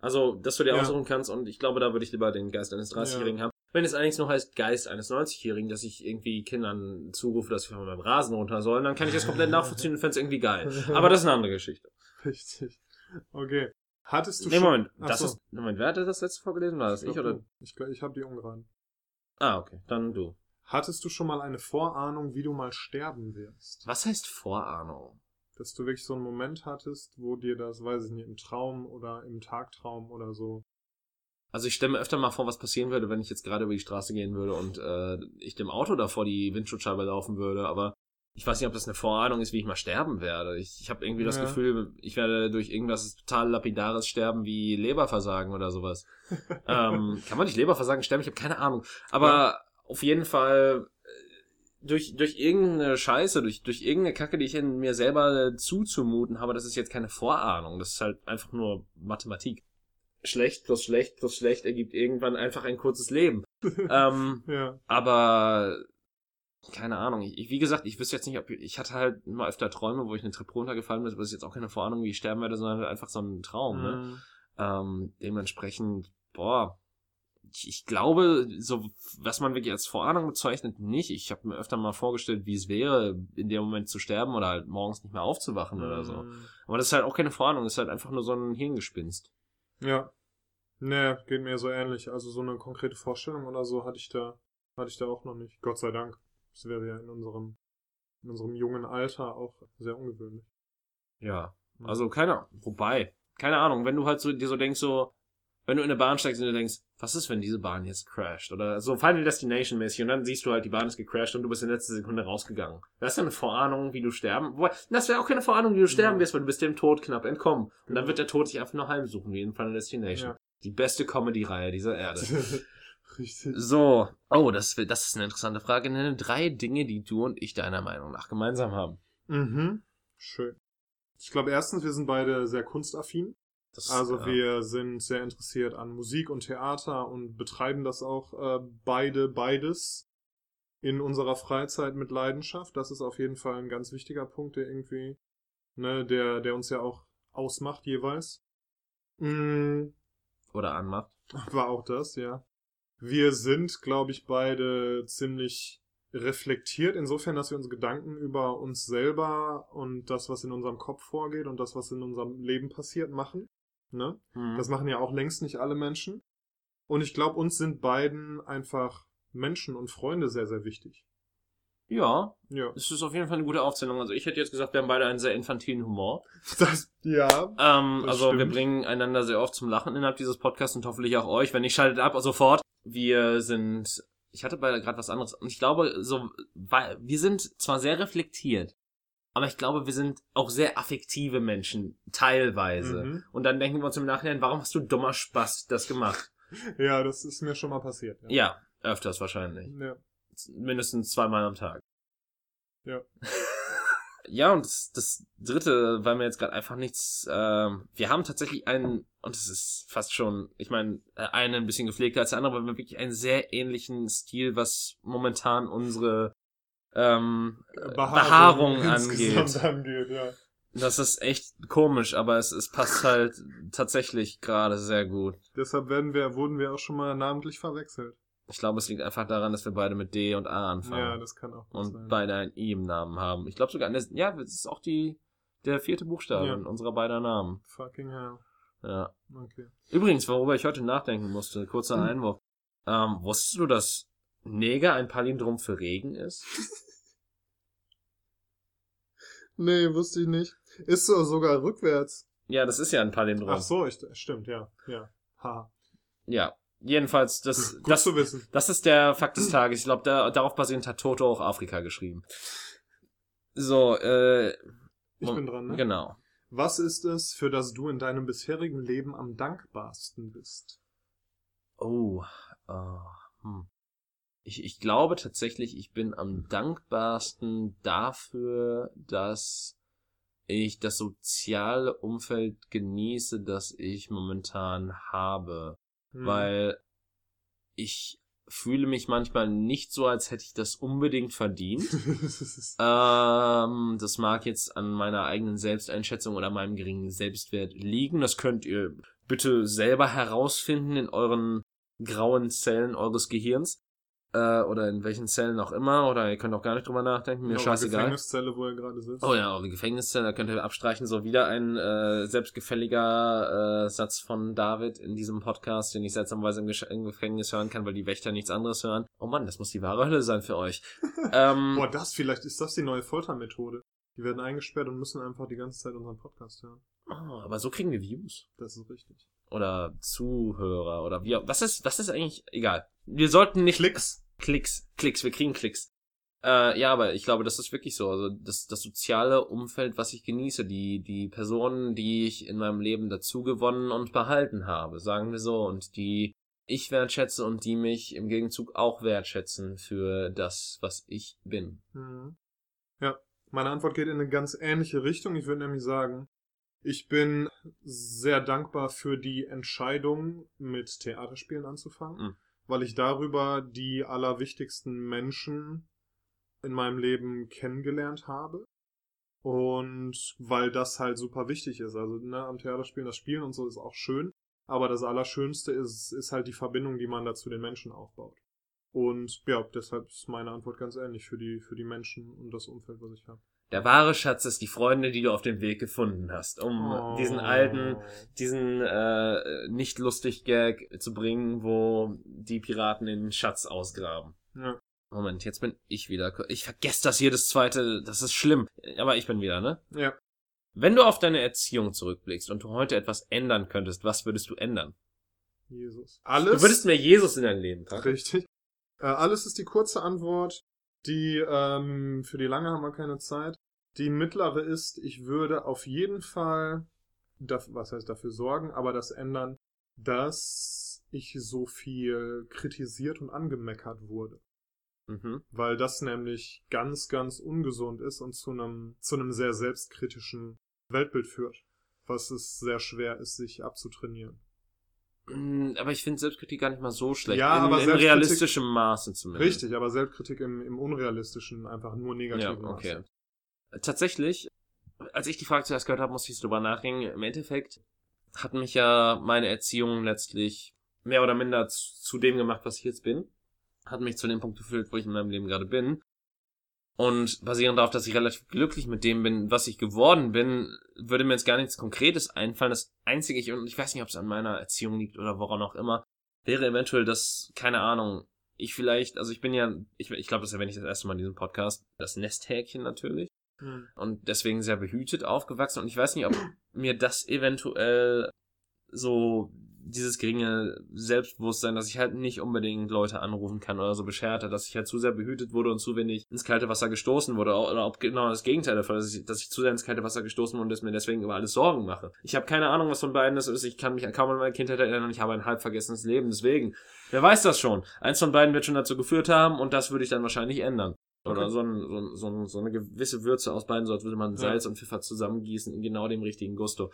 Also, dass du dir ja. aussuchen kannst und ich glaube, da würde ich lieber den Geist eines 30-Jährigen ja. haben. Wenn es allerdings nur heißt Geist eines 90-Jährigen, dass ich irgendwie Kindern zurufe, dass sie von meinem Rasen runter sollen, dann kann ich das komplett nachvollziehen und fände es irgendwie geil. Aber das ist eine andere Geschichte. Richtig. Okay. Hattest du Nee, schon... Moment, Ach das so. ist, Moment, wer hatte das letzte vorgelesen? War das ich, glaub, oder? du. Ich, ich habe die ungeraden. Ah, okay, dann du. Hattest du schon mal eine Vorahnung, wie du mal sterben wirst? Was heißt Vorahnung? Dass du wirklich so einen Moment hattest, wo dir das, weiß ich nicht, im Traum oder im Tagtraum oder so. Also ich stelle mir öfter mal vor, was passieren würde, wenn ich jetzt gerade über die Straße gehen würde und äh, ich dem Auto da vor die Windschutzscheibe laufen würde, aber ich weiß nicht, ob das eine Vorahnung ist, wie ich mal sterben werde. Ich, ich habe irgendwie das Ja. Gefühl, ich werde durch irgendwas total lapidares sterben wie Leberversagen oder sowas. ähm, kann man nicht Leberversagen sterben? Ich habe keine Ahnung. Aber auf jeden Fall äh, durch, durch irgendeine Scheiße, durch, durch irgendeine Kacke, die ich in mir selber äh, zuzumuten habe, das ist jetzt keine Vorahnung. Das ist halt einfach nur Mathematik. Schlecht plus schlecht plus schlecht ergibt irgendwann einfach ein kurzes Leben. ähm, Ja. aber keine Ahnung. Ich, wie gesagt, ich wüsste jetzt nicht, ob ich hatte halt immer öfter Träume, wo ich eine Treppe runtergefallen bin. aber Das ist jetzt auch keine Vorahnung, wie ich sterben werde, sondern halt einfach so ein Traum. Ne? Mhm. Ähm, dementsprechend, boah, ich, ich glaube, so was man wirklich als Vorahnung bezeichnet, nicht. Ich habe mir öfter mal vorgestellt, wie es wäre, in dem Moment zu sterben oder halt morgens nicht mehr aufzuwachen oder so. Mhm. Aber das ist halt auch keine Vorahnung, das ist halt einfach nur so ein Hirngespinst. Ja. Nee, geht mir so ähnlich. Also so eine konkrete Vorstellung oder so hatte ich da, hatte ich da auch noch nicht. Gott sei Dank. Das wäre ja in unserem, in unserem jungen Alter auch sehr ungewöhnlich. Ja. Also keine wobei, keine Ahnung, wenn du halt so dir so denkst, so, wenn du in eine Bahn steigst und du denkst, was ist, wenn diese Bahn jetzt crasht? Oder so Final Destination mäßig und dann siehst du halt, die Bahn ist gecrashed und du bist in letzter Sekunde rausgegangen. Das ist ja eine Vorahnung, wie du sterben. Wobei, das wäre auch keine Vorahnung, wie du sterben Ja. wirst, weil du bist dem Tod knapp entkommen. Und dann Genau. wird der Tod dich einfach nur heimsuchen, wie in Final Destination. Ja. Die beste Comedy-Reihe dieser Erde. Richtig. So. Oh, das, das ist eine interessante Frage. Nenne drei Dinge, die du und ich deiner Meinung nach gemeinsam haben. Mhm. Schön. Ich glaube erstens, wir sind beide sehr kunstaffin. Das, Also äh, wir sind sehr interessiert an Musik und Theater und betreiben das auch äh, beide, beides in unserer Freizeit mit Leidenschaft. Das ist auf jeden Fall ein ganz wichtiger Punkt, der irgendwie, ne, der, der uns ja auch ausmacht jeweils. Mm, Oder anmacht. war auch das, ja. Wir sind, glaube ich, beide ziemlich reflektiert, insofern, dass wir uns Gedanken über uns selber und das, was in unserem Kopf vorgeht und das, was in unserem Leben passiert, machen. Ne? Mhm. Das machen ja auch längst nicht alle Menschen. Und ich glaube, uns sind beiden einfach Menschen und Freunde sehr, sehr wichtig. ja, Ja. es ist auf jeden Fall eine gute Aufzählung. Also ich hätte jetzt gesagt, wir haben beide einen sehr infantilen Humor. Das, ja. Ähm, Das also wir stimmt. bringen einander sehr oft zum Lachen innerhalb dieses Podcasts und hoffentlich auch euch. Wenn nicht, schaltet ab sofort. Wir sind, ich hatte bei gerade was anderes. Und ich glaube, so, weil wir sind zwar sehr reflektiert, aber ich glaube, wir sind auch sehr affektive Menschen, teilweise. Mhm. Und dann denken wir uns im Nachhinein, warum hast du dummer Spaß das gemacht? Ja, das ist mir schon mal passiert. Ja. Ja, öfters wahrscheinlich. ja. mindestens zweimal am Tag. Ja. Ja, und das, das dritte, weil mir jetzt gerade einfach nichts, ähm, wir haben tatsächlich einen, und es ist fast schon, ich meine, äh, einen ein bisschen gepflegter als der andere, aber wir haben wirklich einen sehr ähnlichen Stil, was momentan unsere ähm, Behaarung insgesamt angeht. angeht. Ja. Das ist echt komisch, aber es, es passt halt tatsächlich gerade sehr gut. Deshalb werden wir, wurden wir auch schon mal namentlich verwechselt. Ich glaube, es liegt einfach daran, dass wir beide mit D und A Ja, anfangen. das kann auch gut und sein. beide ein I im Namen haben. Ich glaube sogar, eine, ja, das ist auch die, der vierte Buchstabe Ja. in unserer beider Namen. Fucking hell. Ja. Okay. Übrigens, worüber ich heute nachdenken musste, kurzer Hm. Einwurf. Ähm, wusstest du, dass Neger ein Palindrom für Regen ist? Nee, wusste ich nicht. Ist so sogar rückwärts. ja, das ist ja ein Palindrom. Ach so, ich, stimmt, ja. Ja. Ha. Ja. Jedenfalls, das, Gut das, zu wissen. das ist der Fakt des Tages. Ich glaube, da, darauf basierend hat Toto auch Afrika geschrieben. So, äh, Ich bin dran, ne? Genau. Was ist es, für das du in deinem bisherigen Leben am dankbarsten bist? Oh, äh, hm. Ich, ich glaube tatsächlich, ich bin am dankbarsten dafür, dass ich das soziale Umfeld genieße, das ich momentan habe. Hm. Weil ich fühle mich manchmal nicht so, als hätte ich das unbedingt verdient. Ähm, das mag jetzt an meiner eigenen Selbsteinschätzung oder meinem geringen Selbstwert liegen. Das könnt ihr bitte selber herausfinden in euren grauen Zellen eures Gehirns äh, oder in welchen Zellen auch immer oder ihr könnt auch gar nicht drüber nachdenken, mir Eure scheißegal. Gefängniszelle, wo ihr gerade sitzt. Oh ja, eure Gefängniszelle, da könnt ihr abstreichen, so wieder ein äh, selbstgefälliger äh, Satz von David in diesem Podcast, den ich seltsamerweise im, Gesch- im Gefängnis hören kann, weil die Wächter nichts anderes hören. Oh Mann, das muss die wahre Hölle sein für euch. ähm, Boah, das vielleicht, ist das die neue Foltermethode? Die werden eingesperrt und müssen einfach die ganze Zeit unseren Podcast hören. oh, aber so kriegen wir Views. Das ist richtig. Oder Zuhörer oder wie auch. Was ist, was ist eigentlich egal. Wir sollten nicht. Klicks. Klicks, Klicks, wir kriegen Klicks. Äh, ja, aber ich glaube, das ist wirklich so. Also das, das soziale Umfeld, was ich genieße, die, die Personen, die ich in meinem Leben dazu gewonnen und behalten habe, sagen wir so, und die ich wertschätze und die mich im Gegenzug auch wertschätzen für das, was ich bin. Mhm. Ja, meine Antwort geht in eine ganz ähnliche Richtung. Ich würde nämlich sagen, ich bin sehr dankbar für die Entscheidung, mit Theaterspielen anzufangen, Mhm. Weil ich darüber die allerwichtigsten Menschen in meinem Leben kennengelernt habe. Und weil das halt super wichtig ist. Also ne, am Theaterspielen, das Spielen und so ist auch schön. Aber das Allerschönste ist, ist halt die Verbindung, die man da zu den Menschen aufbaut. Und ja, deshalb ist meine Antwort ganz ähnlich für die, für die Menschen und das Umfeld, was ich habe. Der wahre Schatz ist die Freunde, die du auf dem Weg gefunden hast, um Oh. diesen alten, diesen äh, nicht lustig Gag zu bringen, wo die Piraten den Schatz ausgraben. Ja. Moment, jetzt bin ich wieder. Ich vergesse das jedes zweite, das ist schlimm. Aber ich bin wieder, ne? Ja. Wenn du auf deine Erziehung zurückblickst und du heute etwas ändern könntest, was würdest du ändern? Jesus. Alles. Du würdest mehr Jesus in dein Leben packen. Richtig. Äh, alles ist die kurze Antwort. Die, ähm, für die lange haben wir keine Zeit. Die mittlere ist, ich würde auf jeden Fall, was heißt dafür sorgen, aber das ändern, dass ich so viel kritisiert und angemeckert wurde. Mhm. Weil das nämlich ganz, ganz ungesund ist und zu einem, zu einem sehr selbstkritischen Weltbild führt. Was es sehr schwer ist, sich abzutrainieren. Mm, Aber ich finde Selbstkritik gar nicht mal so schlecht. Ja, in, aber in realistischem Maße zumindest. Richtig, aber Selbstkritik im, im Unrealistischen einfach nur negativ. Ja, okay. Tatsächlich, als ich die Frage zuerst gehört habe, musste ich drüber nachdenken. Im Endeffekt hat mich ja meine Erziehung letztlich mehr oder minder zu, zu dem gemacht, was ich jetzt bin. Hat mich zu dem Punkt geführt, wo ich in meinem Leben gerade bin. Und basierend darauf, dass ich relativ glücklich mit dem bin, was ich geworden bin, würde mir jetzt gar nichts Konkretes einfallen. Das Einzige, ich, und ich weiß nicht, ob es an meiner Erziehung liegt oder woran auch immer, wäre eventuell, dass, keine Ahnung, ich vielleicht, also ich bin ja, ich, ich glaube, das erwähne ich das erste Mal in diesem Podcast, das Nesthäkchen natürlich Hm. und deswegen sehr behütet aufgewachsen und ich weiß nicht, ob mir das eventuell so dieses geringe Selbstbewusstsein, dass ich halt nicht unbedingt Leute anrufen kann oder so beschert hat, dass ich halt zu sehr behütet wurde und zu wenig ins kalte Wasser gestoßen wurde oder ob genau das Gegenteil davon ist, dass ich, dass ich zu sehr ins kalte Wasser gestoßen wurde und dass mir deswegen über alles Sorgen mache. Ich habe keine Ahnung, was von beiden das ist. Ich kann mich kaum an meine Kindheit erinnern und ich habe ein halb vergessenes Leben. Deswegen, wer weiß das schon? Eins von beiden wird schon dazu geführt haben und das würde ich dann wahrscheinlich ändern. Oder Okay. so, ein, so, ein, so, ein, so eine gewisse Würze aus beiden, so als würde man Salz und Pfeffer zusammengießen in genau dem richtigen Gusto.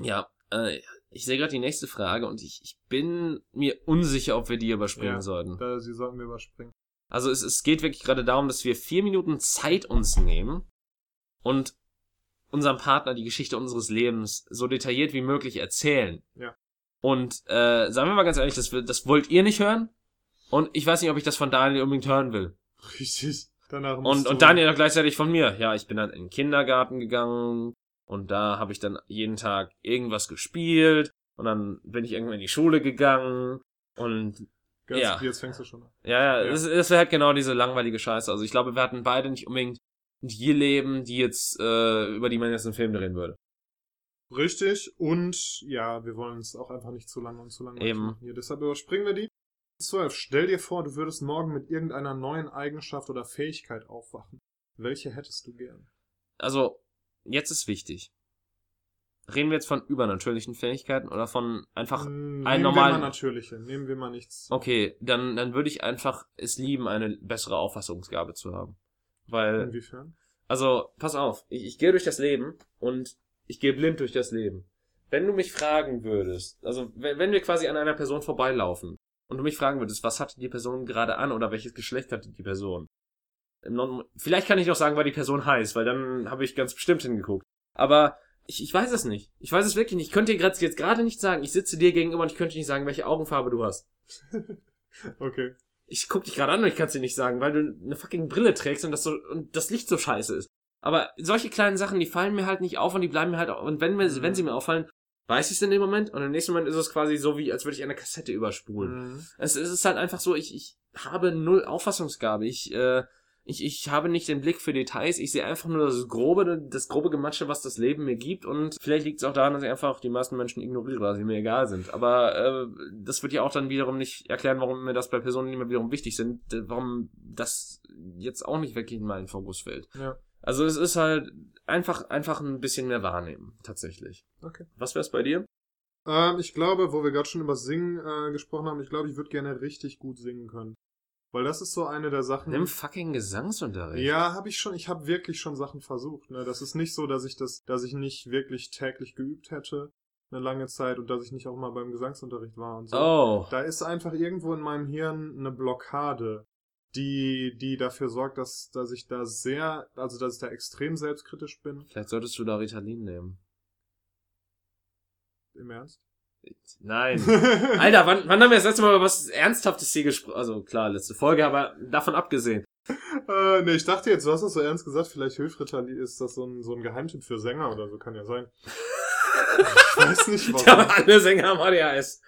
Ja, äh, ich sehe gerade die nächste Frage und ich, ich bin mir unsicher, ob wir die überspringen Ja. sollten. Da, sie sollten wir überspringen. Also es, es geht wirklich gerade darum, dass wir vier Minuten Zeit uns nehmen und unserem Partner die Geschichte unseres Lebens so detailliert wie möglich erzählen. Ja. Und äh, sagen wir mal ganz ehrlich, das, das wollt ihr nicht hören? Und ich weiß nicht, ob ich das von Daniel unbedingt hören will. Richtig. Danach Und, und Daniel auch gleichzeitig von mir. Ja, ich bin dann in den Kindergarten gegangen und da habe ich dann jeden Tag irgendwas gespielt und dann bin ich irgendwann in die Schule gegangen und Ganz, ja. Jetzt fängst du schon an. ja, ja, Ja. Das, das wäre halt genau diese langweilige Scheiße. Also ich glaube, wir hatten beide nicht unbedingt die Leben, die jetzt, äh, über die man jetzt einen Film drehen würde. Richtig. Und ja, wir wollen es auch einfach nicht zu lang und zu lang Eben. machen hier. Deshalb überspringen wir die. 12. Stell dir vor, du würdest morgen mit irgendeiner neuen Eigenschaft oder Fähigkeit aufwachen. Welche hättest du gern? Also, jetzt ist wichtig. Reden wir jetzt von übernatürlichen Fähigkeiten oder von einfach Hm, ein Nehmen normalen- wir mal natürliche. Nehmen wir mal nichts. Okay, dann, dann würde ich einfach es lieben, eine bessere Auffassungsgabe zu haben. Weil, Inwiefern? also, pass auf, ich, ich gehe durch das Leben und ich gehe blind durch das Leben. Wenn du mich fragen würdest, also wenn, wenn wir quasi an einer Person vorbeilaufen und du mich fragen würdest, was hatte die Person gerade an oder welches Geschlecht hatte die Person? Vielleicht kann ich noch sagen, weil die Person heißt, weil dann habe ich ganz bestimmt hingeguckt. Aber Ich, ich weiß es nicht. Ich weiß es wirklich nicht. Ich könnte dir grad, jetzt gerade nicht sagen. Ich sitze dir gegenüber und ich könnte nicht sagen, welche Augenfarbe du hast. Okay. Ich guck dich gerade an und ich kann es dir nicht sagen, weil du eine fucking Brille trägst und das so und das Licht so scheiße ist. Aber solche kleinen Sachen, die fallen mir halt nicht auf und die bleiben mir halt auf. Und wenn, mir, Mhm. wenn sie mir auffallen, weiß ich es in dem Moment und im nächsten Moment ist es quasi so wie, als würde ich eine Kassette überspulen. Mhm. Es, es ist halt einfach so, ich, ich habe null Auffassungsgabe. Ich, äh, ich, ich habe nicht den Blick für Details. Ich sehe einfach nur das grobe, das grobe Gematsche, was das Leben mir gibt. Und vielleicht liegt es auch daran, dass ich einfach die meisten Menschen ignoriere, weil sie mir egal sind. Aber äh, das wird ja auch dann wiederum nicht erklären, warum mir das bei Personen, die mir wiederum wichtig sind, warum das jetzt auch nicht wirklich in meinen Fokus fällt. Ja. Also es ist halt einfach, einfach ein bisschen mehr wahrnehmen, tatsächlich. Okay. Was wär's bei dir? Ähm, ich glaube, wo wir gerade schon über Singen äh, gesprochen haben, ich glaube, ich würde gerne richtig gut singen können. Weil das ist so eine der Sachen. Nimm fucking Gesangsunterricht. Ja, habe ich schon. Ich habe wirklich schon Sachen versucht. Ne? Das ist nicht so, dass ich das, dass ich nicht wirklich täglich geübt hätte eine lange Zeit und dass ich nicht auch mal beim Gesangsunterricht war und so. Oh. Da ist einfach irgendwo in meinem Hirn eine Blockade, die, die dafür sorgt, dass, dass ich da sehr, also dass ich da extrem selbstkritisch bin. Vielleicht solltest du da Ritalin nehmen. Im Ernst? Nein. Alter, wann, wann haben wir das letzte Mal über was Ernsthaftes hier gesprochen? Also klar, letzte Folge, aber davon abgesehen. äh, nee, ich dachte jetzt, du hast das so ernst gesagt, vielleicht hilft Ritalin, ist das so ein, so ein Geheimtipp für Sänger oder so, kann ja sein. Ich weiß nicht, warum. Ja, alle Sänger haben ADHS.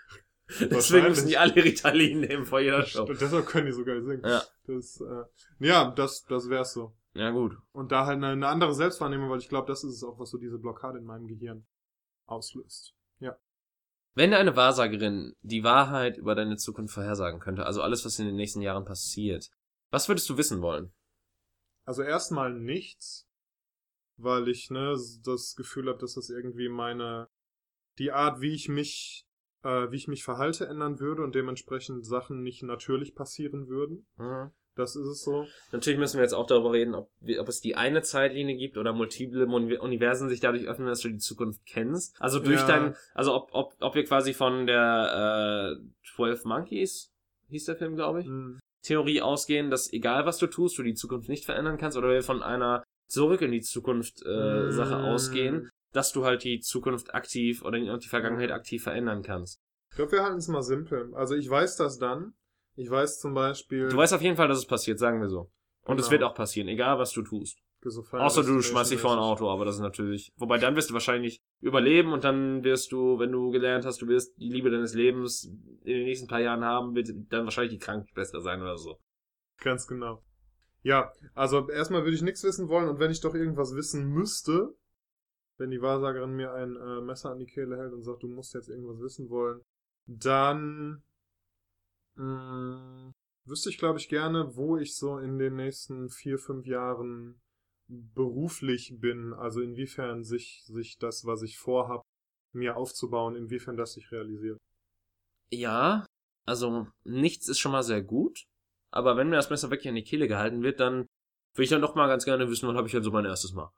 Deswegen müssen die alle Ritalin nehmen vor jeder Show. Und deshalb können die sogar singen. Ja. Das, äh, ja, das, das wär's so. Ja, gut. Und da halt eine, eine andere Selbstwahrnehmung, weil ich glaube, das ist es auch, was so diese Blockade in meinem Gehirn auslöst. Wenn eine Wahrsagerin die Wahrheit über deine Zukunft vorhersagen könnte, also alles, was in den nächsten Jahren passiert, was würdest du wissen wollen? Also erstmal nichts, weil ich ne das Gefühl habe, dass das irgendwie meine die Art, wie ich mich äh, wie ich mich verhalte, ändern würde und dementsprechend Sachen nicht natürlich passieren würden. Mhm. Das ist es so. Natürlich müssen wir jetzt auch darüber reden, ob, ob es die eine Zeitlinie gibt oder multiple Universen sich dadurch öffnen, dass du die Zukunft kennst. Also durch Ja. dein, also ob, ob, ob wir quasi von der äh, 12 Monkeys, hieß der Film, glaube ich, Hm. Theorie ausgehen, dass egal was du tust, du die Zukunft nicht verändern kannst, oder wir von einer zurück in die Zukunft äh, Sache Mm. ausgehen, dass du halt die Zukunft aktiv oder die die Vergangenheit aktiv verändern kannst. Ich glaube, wir halten es mal simpel. Also ich weiß das dann. Ich weiß zum Beispiel. Du weißt auf jeden Fall, dass es passiert, sagen wir so. Und es Genau. wird auch passieren, egal was du tust. so Außer du schmeißt dich vor ein. Auto, aber das ist natürlich. Wobei dann wirst du wahrscheinlich überleben und dann wirst du, wenn du gelernt hast, du wirst die Liebe deines Lebens in den nächsten paar Jahren haben, wird dann wahrscheinlich die Krankenschwester sein oder so. Ganz genau. Ja, also erstmal würde ich nichts wissen wollen und wenn ich doch irgendwas wissen müsste, wenn die Wahrsagerin mir ein äh, Messer an die Kehle hält und sagt, du musst jetzt irgendwas wissen wollen, dann mh, wüsste ich, glaube ich, gerne, wo ich so in den nächsten vier, fünf Jahren beruflich bin. Also inwiefern sich, sich das, was ich vorhab, mir aufzubauen, inwiefern das sich realisiert. Ja, also nichts ist schon mal sehr gut. Aber wenn mir das Messer wirklich an die Kehle gehalten wird, dann würde ich dann doch mal ganz gerne wissen, wann habe ich denn so mein erstes Mal.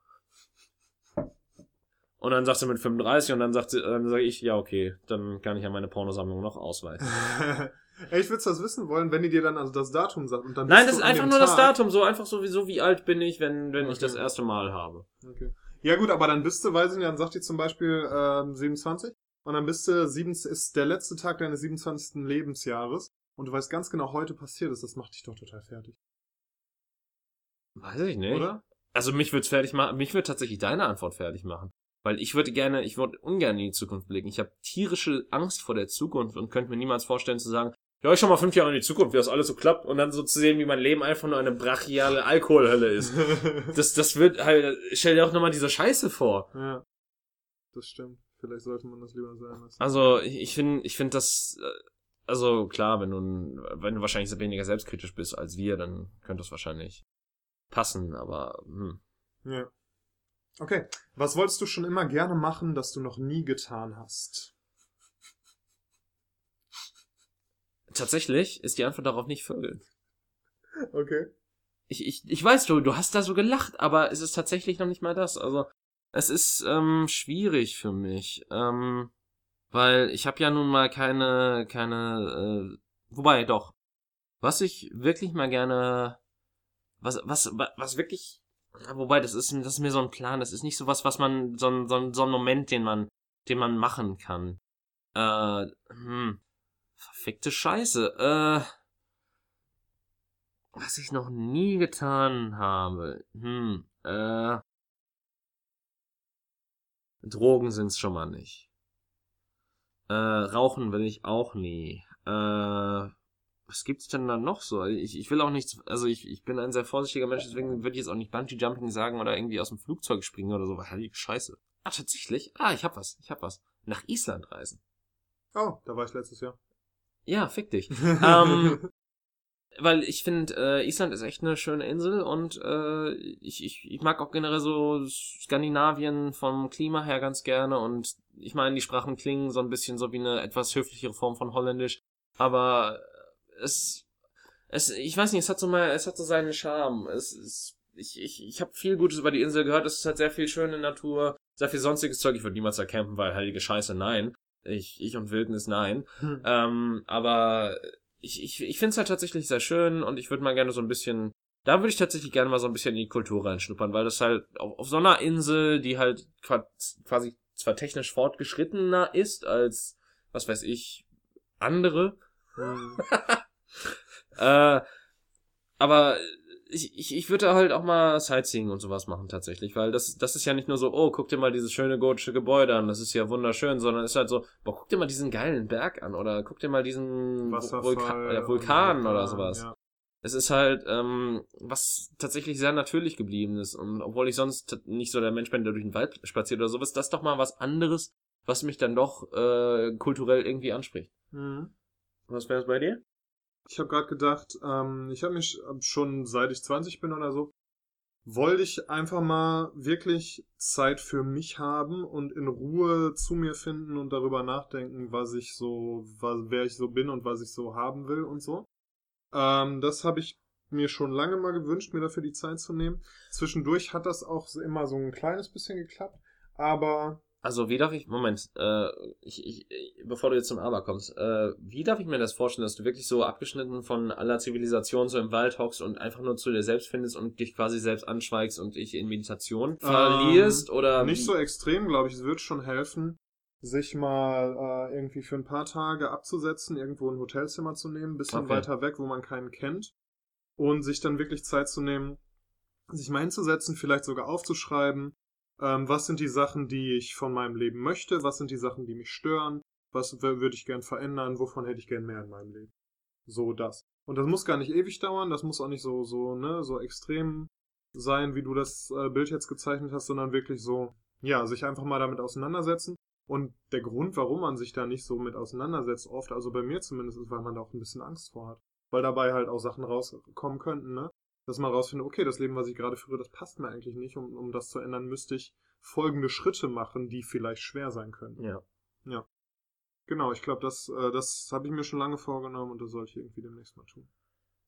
Und dann sagt sie mit 35 und dann sagt sie, dann sage ich, ja, okay, dann kann ich ja meine Pornosammlung noch ausweiten. Ey, ich würde das wissen wollen, wenn die dir dann also das Datum sagt und dann Nein, das ist einfach nur das Tag- Datum, so einfach sowieso, wie alt bin ich, wenn, wenn ich Okay. das erste Mal habe. Okay. Ja gut, aber dann bist du, weiß ich nicht, dann sagt die zum Beispiel ähm, 27 und dann bist du, sieben, ist der letzte Tag deines 27. Lebensjahres und du weißt ganz genau, heute passiert ist, das macht dich doch total fertig, Weiß ich nicht. oder? Also mich wird's fertig machen, mich wird tatsächlich deine Antwort fertig machen. Weil ich würde gerne, ich würde ungern in die Zukunft blicken. Ich habe tierische Angst vor der Zukunft und könnte mir niemals vorstellen zu sagen, ja, ich schau mal fünf Jahre in die Zukunft, wie das alles so klappt und dann so zu sehen, wie mein Leben einfach nur eine brachiale Alkoholhölle ist. Das, das wird halt, stell dir auch nochmal diese Scheiße vor. ja, das stimmt. Vielleicht sollte man das lieber sein lassen. Also ich, finde, ich finde das, äh, also klar, wenn du, wenn du wahrscheinlich so weniger selbstkritisch bist als wir, dann könnte das wahrscheinlich passen, aber hm. Ja. Okay, was wolltest du schon immer gerne machen, das du noch nie getan hast? Tatsächlich ist die Antwort darauf nicht Vögel. Okay. Ich, ich, ich weiß, du, du hast da so gelacht, aber es ist tatsächlich noch nicht mal das. Also, es ist ähm, schwierig für mich, ähm, weil ich habe ja nun mal keine, keine, äh, wobei doch, was ich wirklich mal gerne, was, was, wa- was wirklich wobei, das ist, das ist mir so ein Plan. Das ist nicht so was, was man, so ein, so ein, so ein Moment, den man, den man machen kann. Äh, hm. Verfickte Scheiße. Äh. Was ich noch nie getan habe. Hm. Äh. Drogen sind's schon mal nicht. Äh, rauchen will ich auch nie. Äh, was gibt's denn da noch so? Ich, ich will auch nichts, also ich, ich bin ein sehr vorsichtiger Mensch, deswegen würde ich jetzt auch nicht Bungee Jumping sagen oder irgendwie aus dem Flugzeug springen oder so. Heilige Scheiße. Ah, tatsächlich? Ah, ich hab was, ich hab was. Nach Island reisen. Oh, da war ich letztes Jahr. Ja, fick dich. ähm, weil ich finde, äh, Island ist echt eine schöne Insel und äh, ich, ich, ich mag auch generell so Skandinavien vom Klima her ganz gerne und ich meine, die Sprachen klingen so ein bisschen so wie eine etwas höflichere Form von Holländisch, aber es, es, ich weiß nicht, es hat so mal, es hat so seinen Charme. Es, es ich, ich, ich habe viel Gutes über die Insel gehört. Es ist halt sehr viel schöne Natur, sehr viel sonstiges Zeug. Ich würde niemals da campen, weil heilige Scheiße, nein. Ich, ich und Wildnis, nein. Hm. Ähm, aber ich, ich, ich finde es halt tatsächlich sehr schön und ich würde mal gerne so ein bisschen, da würde ich tatsächlich gerne mal so ein bisschen in die Kultur reinschnuppern, weil das halt auf, auf so einer Insel, die halt quasi zwar technisch fortgeschrittener ist als, was weiß ich, andere. Hm. äh, aber ich, ich, ich würde halt auch mal Sightseeing und sowas machen tatsächlich, weil das, das ist ja nicht nur so, oh, guck dir mal dieses schöne gotische Gebäude an, das ist ja wunderschön, sondern es ist halt so, boah, guck dir mal diesen geilen Berg an oder guck dir mal diesen Vulkan, ja, Vulkan oder sowas. Ja. Es ist halt, ähm, was tatsächlich sehr natürlich geblieben ist. Und obwohl ich sonst nicht so der Mensch bin, der durch den Wald spaziert oder sowas, das ist doch mal was anderes, was mich dann doch äh, kulturell irgendwie anspricht. Mhm. Was wäre es bei dir? Ich habe gerade gedacht, ähm, ich habe mich schon seit ich 20 bin oder so, wollte ich einfach mal wirklich Zeit für mich haben und in Ruhe zu mir finden und darüber nachdenken, was ich so, was, wer ich so bin und was ich so haben will und so. Ähm, das habe ich mir schon lange mal gewünscht, mir dafür die Zeit zu nehmen. Zwischendurch hat das auch immer so ein kleines bisschen geklappt, aber Also, wie darf ich, Moment, äh, ich, ich, bevor du jetzt zum Aber kommst, äh, wie darf ich mir das vorstellen, dass du wirklich so abgeschnitten von aller Zivilisation so im Wald hockst und einfach nur zu dir selbst findest und dich quasi selbst anschweigst und dich in Meditation verlierst oder Ähm, nicht wie? so extrem, glaube ich. Es wird schon helfen, sich mal äh, irgendwie für ein paar Tage abzusetzen, irgendwo ein Hotelzimmer zu nehmen, ein bisschen Okay. weiter weg, wo man keinen kennt. Und sich dann wirklich Zeit zu nehmen, sich mal hinzusetzen, vielleicht sogar aufzuschreiben, ähm, was sind die Sachen, die ich von meinem Leben möchte, was sind die Sachen, die mich stören, was würde ich gern verändern, wovon hätte ich gern mehr in meinem Leben. So das. Und das muss gar nicht ewig dauern, das muss auch nicht so, so, ne, so extrem sein, wie du das äh, Bild jetzt gezeichnet hast, sondern wirklich so, ja, sich einfach mal damit auseinandersetzen. Und der Grund, warum man sich da nicht so mit auseinandersetzt, oft, also bei mir zumindest, ist, weil man da auch ein bisschen Angst vor hat. Weil dabei halt auch Sachen rauskommen könnten, ne? Dass man rausfindet, okay, das Leben, was ich gerade führe, das passt mir eigentlich nicht. Um, um das zu ändern, müsste ich folgende Schritte machen, die vielleicht schwer sein können. Ja. Genau, ich glaube, das, äh, das habe ich mir schon lange vorgenommen und das sollte ich irgendwie demnächst mal tun.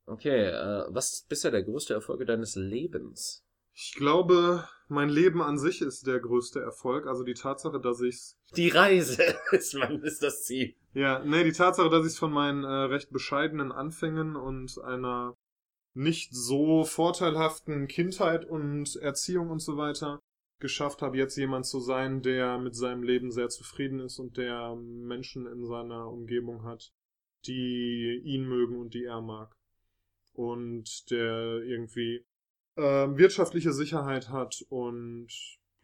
Okay, äh, was ist bisher der größte Erfolg deines Lebens? Ich glaube, mein Leben an sich ist der größte Erfolg. Also die Tatsache, dass ich's Die Reise ist, man, ist das Ziel. Ja, nee, die Tatsache, dass ich es von meinen äh, recht bescheidenen Anfängen und einer nicht so vorteilhaften Kindheit und Erziehung und so weiter geschafft habe, jetzt jemand zu sein, der mit seinem Leben sehr zufrieden ist und der Menschen in seiner Umgebung hat, die ihn mögen und die er mag. Und der irgendwie ähm, wirtschaftliche Sicherheit hat und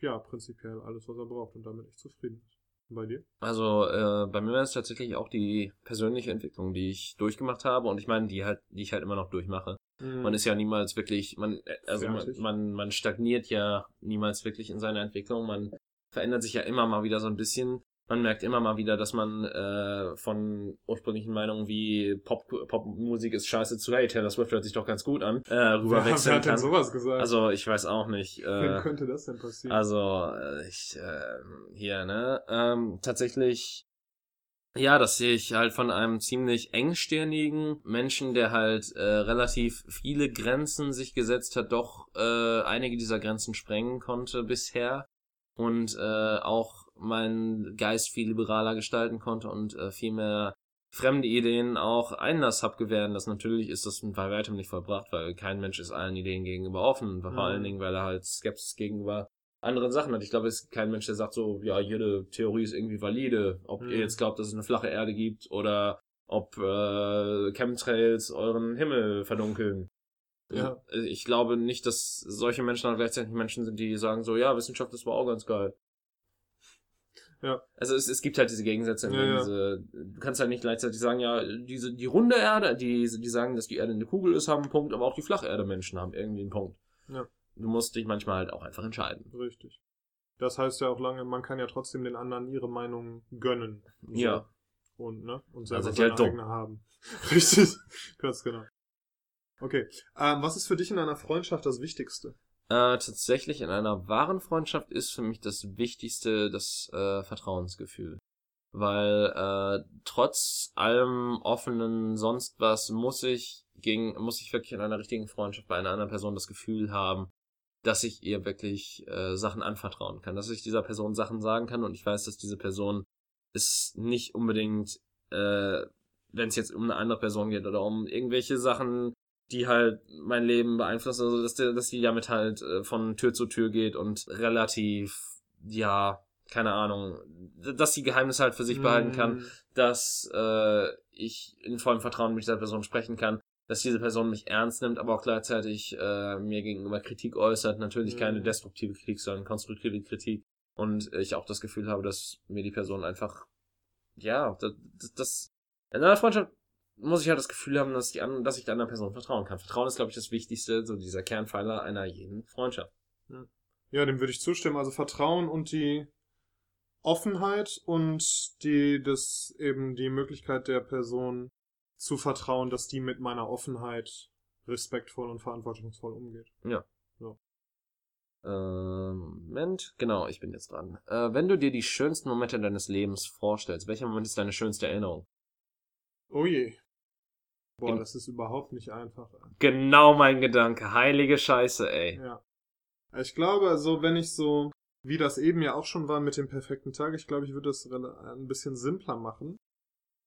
ja, prinzipiell alles, was er braucht und damit echt zufrieden ist. Bei dir? Also äh, bei mir war es tatsächlich auch die persönliche Entwicklung, die ich durchgemacht habe und ich meine, die halt, die ich halt immer noch durchmache. Man ist ja niemals wirklich, man, äh, also man, man, man stagniert ja niemals wirklich in seiner Entwicklung. Man verändert sich ja immer mal wieder so ein bisschen. Man merkt immer mal wieder, dass man äh, von ursprünglichen Meinungen wie Pop Popmusik ist scheiße zu hey, Taylor Swift hört sich doch ganz gut an, äh, Wer, wer rüberwechseln hat denn kann. sowas gesagt? Also ich weiß auch nicht. Wem Äh, könnte das denn passieren? also, äh, ich, äh, hier, ne, ähm, tatsächlich, ja, das sehe ich halt von einem ziemlich engstirnigen Menschen, der halt äh, relativ viele Grenzen sich gesetzt hat, doch äh, einige dieser Grenzen sprengen konnte bisher und äh, auch meinen Geist viel liberaler gestalten konnte und äh, viel mehr fremde Ideen auch Einlass hab gewähren lassen. Natürlich ist das bei weitem nicht vollbracht, weil kein Mensch ist allen Ideen gegenüber offen. Vor Mhm. allen Dingen, weil er halt Skepsis gegenüber anderen Sachen hat. Ich glaube, es ist kein Mensch, der sagt so, ja, jede Theorie ist irgendwie valide. Ob Mhm. ihr jetzt glaubt, dass es eine flache Erde gibt oder ob äh, Chemtrails euren Himmel verdunkeln. Ja. Ich glaube nicht, dass solche Menschen dann gleichzeitig Menschen sind, die sagen so, ja, Wissenschaft, das war auch ganz geil. Ja. Also es, es gibt halt diese Gegensätze. Ja, ja. Diese, du kannst halt nicht gleichzeitig sagen, ja, diese die runde Erde, die, die sagen, dass die Erde eine Kugel ist, haben einen Punkt, aber auch die Flacherde Menschen haben irgendwie einen Punkt. Ja. Du musst dich manchmal halt auch einfach entscheiden. Richtig. Das heißt ja auch lange, man kann ja trotzdem den anderen ihre Meinung gönnen. So. Ja. Und, ne? Und selber die seine halt dumm. eigene haben. Richtig. Ganz genau. Okay. Ähm, was ist für dich in einer Freundschaft das Wichtigste? Äh, tatsächlich in einer wahren Freundschaft ist für mich das Wichtigste das äh, Vertrauensgefühl. Weil äh, trotz allem offenen sonst was muss ich gegen muss ich wirklich in einer richtigen Freundschaft bei einer anderen Person das Gefühl haben, dass ich ihr wirklich äh, Sachen anvertrauen kann, dass ich dieser Person Sachen sagen kann. Und ich weiß, dass diese Person es nicht unbedingt, äh, wenn es jetzt um eine andere Person geht oder um irgendwelche Sachen, die halt mein Leben beeinflussen, also dass, der, dass die damit halt äh, von Tür zu Tür geht und relativ, ja, keine Ahnung, dass die Geheimnisse halt für sich behalten kann, Mm, dass äh, ich in vollem Vertrauen mit dieser Person sprechen kann, dass diese Person mich ernst nimmt, aber auch gleichzeitig äh, mir gegenüber Kritik äußert. Natürlich Mhm. keine destruktive Kritik, sondern konstruktive Kritik. Und ich auch das Gefühl habe, dass mir die Person einfach, ja, das, das in einer Freundschaft muss ich halt das Gefühl haben, dass, die, an- dass ich der anderen Person vertrauen kann. Vertrauen ist, glaube ich, das Wichtigste, so dieser Kernpfeiler einer jeden Freundschaft. Ja, dem würde ich zustimmen. Also Vertrauen und die Offenheit und die, das eben die Möglichkeit der Person zu vertrauen, dass die mit meiner Offenheit respektvoll und verantwortungsvoll umgeht. Ähm, Moment, genau, ich bin jetzt dran. Äh, wenn du dir die schönsten Momente deines Lebens vorstellst, welcher Moment ist deine schönste Erinnerung? Oh je. Boah, Im- das ist überhaupt nicht einfach. Genau mein Gedanke. Heilige Scheiße, ey. Ja. Ich glaube, also wenn ich so, wie das eben ja auch schon war mit dem perfekten Tag, ich glaube, ich würde das ein bisschen simpler machen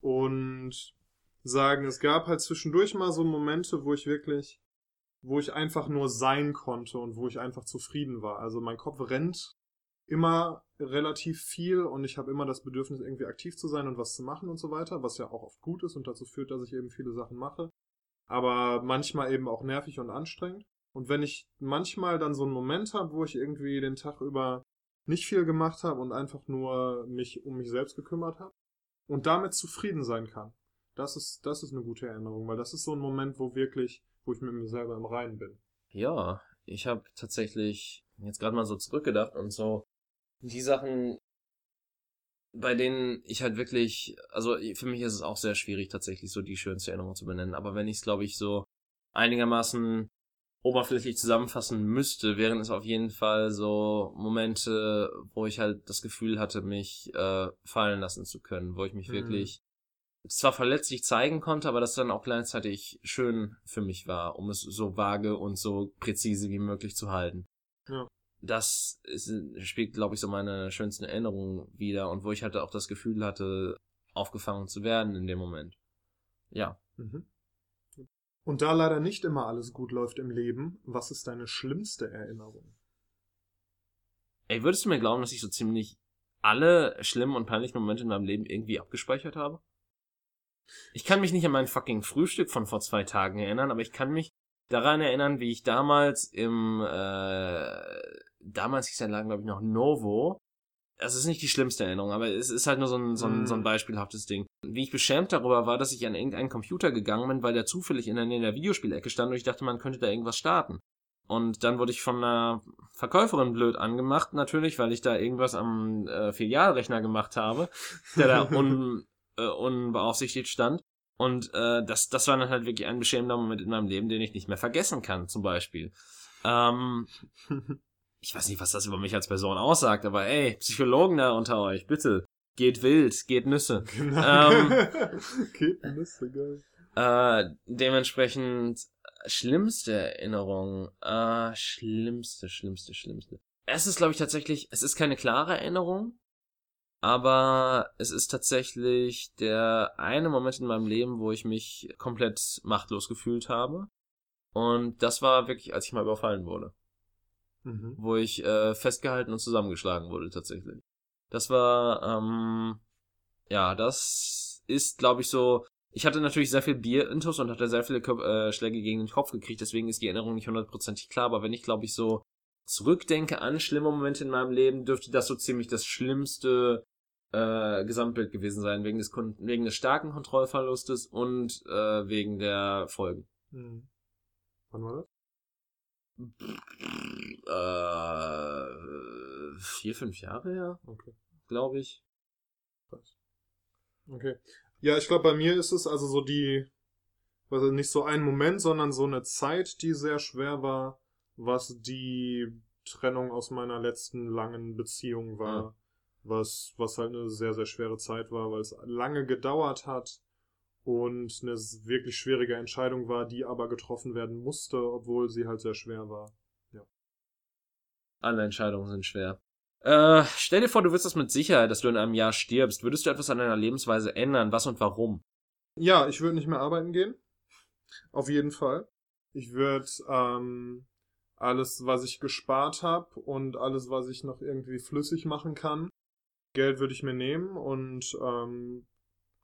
und sagen, es gab halt zwischendurch mal so Momente, wo ich wirklich, wo ich einfach nur sein konnte und wo ich einfach zufrieden war. Also mein Kopf rennt immer relativ viel und ich habe immer das Bedürfnis, irgendwie aktiv zu sein und was zu machen und so weiter, was ja auch oft gut ist und dazu führt, dass ich eben viele Sachen mache. Aber manchmal eben auch nervig und anstrengend. Und wenn ich manchmal dann so einen Moment habe, wo ich irgendwie den Tag über nicht viel gemacht habe und einfach nur mich um mich selbst gekümmert habe und damit zufrieden sein kann, das ist, das ist eine gute Erinnerung, weil das ist so ein Moment, wo wirklich, wo ich mit mir selber im Reinen bin. Ja, ich habe tatsächlich jetzt gerade mal so zurückgedacht und so die Sachen, bei denen ich halt wirklich, also für mich ist es auch sehr schwierig tatsächlich so die schönste Erinnerung zu benennen, aber wenn ich es glaube ich so einigermaßen oberflächlich zusammenfassen müsste, wären es auf jeden Fall so Momente, wo ich halt das Gefühl hatte, mich äh, fallen lassen zu können, wo ich mich Mhm. wirklich zwar verletzlich zeigen konnte, aber das dann auch gleichzeitig schön für mich war, um es so vage und so präzise wie möglich zu halten. Ja. Das ist, spielt, glaube ich, so meine schönsten Erinnerungen wieder und wo ich halt auch das Gefühl hatte, aufgefangen zu werden in dem Moment. Ja. Mhm. Und da leider nicht immer alles gut läuft im Leben, was ist deine schlimmste Erinnerung? Ey, würdest du mir glauben, dass ich so ziemlich alle schlimmen und peinlichen Momente in meinem Leben irgendwie abgespeichert habe? Ich kann mich nicht an mein fucking Frühstück von vor zwei Tagen erinnern, aber ich kann mich daran erinnern, wie ich damals im, äh, damals hieß der Laden, glaube ich, noch Novo. Das ist nicht die schlimmste Erinnerung, aber es ist halt nur so ein, so ein, so ein Mm. beispielhaftes Ding. Wie ich beschämt darüber war, dass ich an irgendeinen Computer gegangen bin, weil der zufällig in der Nähe der Videospielecke stand und ich dachte, man könnte da irgendwas starten. Und dann wurde ich von einer Verkäuferin blöd angemacht, natürlich, weil ich da irgendwas am äh, Filialrechner gemacht habe, der da un, äh, unbeaufsichtigt stand. Und äh, das, das war dann halt wirklich ein beschämender Moment in meinem Leben, den ich nicht mehr vergessen kann, zum Beispiel. Ähm, ich weiß nicht, was das über mich als Person aussagt, aber ey, Psychologen da unter euch, bitte, geht wild, geht Nüsse. Genau. Ähm. Geht Nüsse, geil. Äh, dementsprechend äh, schlimmste Erinnerung. Äh, schlimmste, schlimmste, schlimmste. Es ist, glaube ich, tatsächlich, es ist keine klare Erinnerung. Aber es ist tatsächlich der eine Moment in meinem Leben, wo ich mich komplett machtlos gefühlt habe. Und das war wirklich, als ich mal überfallen wurde. Mhm. Wo ich äh, festgehalten und zusammengeschlagen wurde, tatsächlich. Das war, ähm, ja, das ist, glaube ich, so. Ich hatte natürlich sehr viel Bier intus und hatte sehr viele Kö äh, Schläge gegen den Kopf gekriegt, deswegen ist die Erinnerung nicht hundertprozentig klar. Aber wenn ich, glaube ich, so zurückdenke an schlimme Momente in meinem Leben, dürfte das so ziemlich das schlimmste äh, Gesamtbild gewesen sein, wegen des, wegen des starken Kontrollverlustes und äh, wegen der Folgen. Mhm. Wann war das? Äh, vier, fünf Jahre her, Okay. glaube ich. Okay. Ja, ich glaube, bei mir ist es also so die, also nicht so ein Moment, sondern so eine Zeit, die sehr schwer war, was die Trennung aus meiner letzten langen Beziehung war. Ja. Was, was halt eine sehr, sehr schwere Zeit war, weil es lange gedauert hat und eine wirklich schwierige Entscheidung war, die aber getroffen werden musste, obwohl sie halt sehr schwer war. Alle Entscheidungen sind schwer. Äh, stell dir vor, du wüsstest mit Sicherheit, dass du in einem Jahr stirbst. Würdest du etwas an deiner Lebensweise ändern? Was und warum? Ja, ich würde nicht mehr arbeiten gehen. Auf jeden Fall. Ich würde ähm, alles, was ich gespart habe und alles, was ich noch irgendwie flüssig machen kann, Geld würde ich mir nehmen und ähm,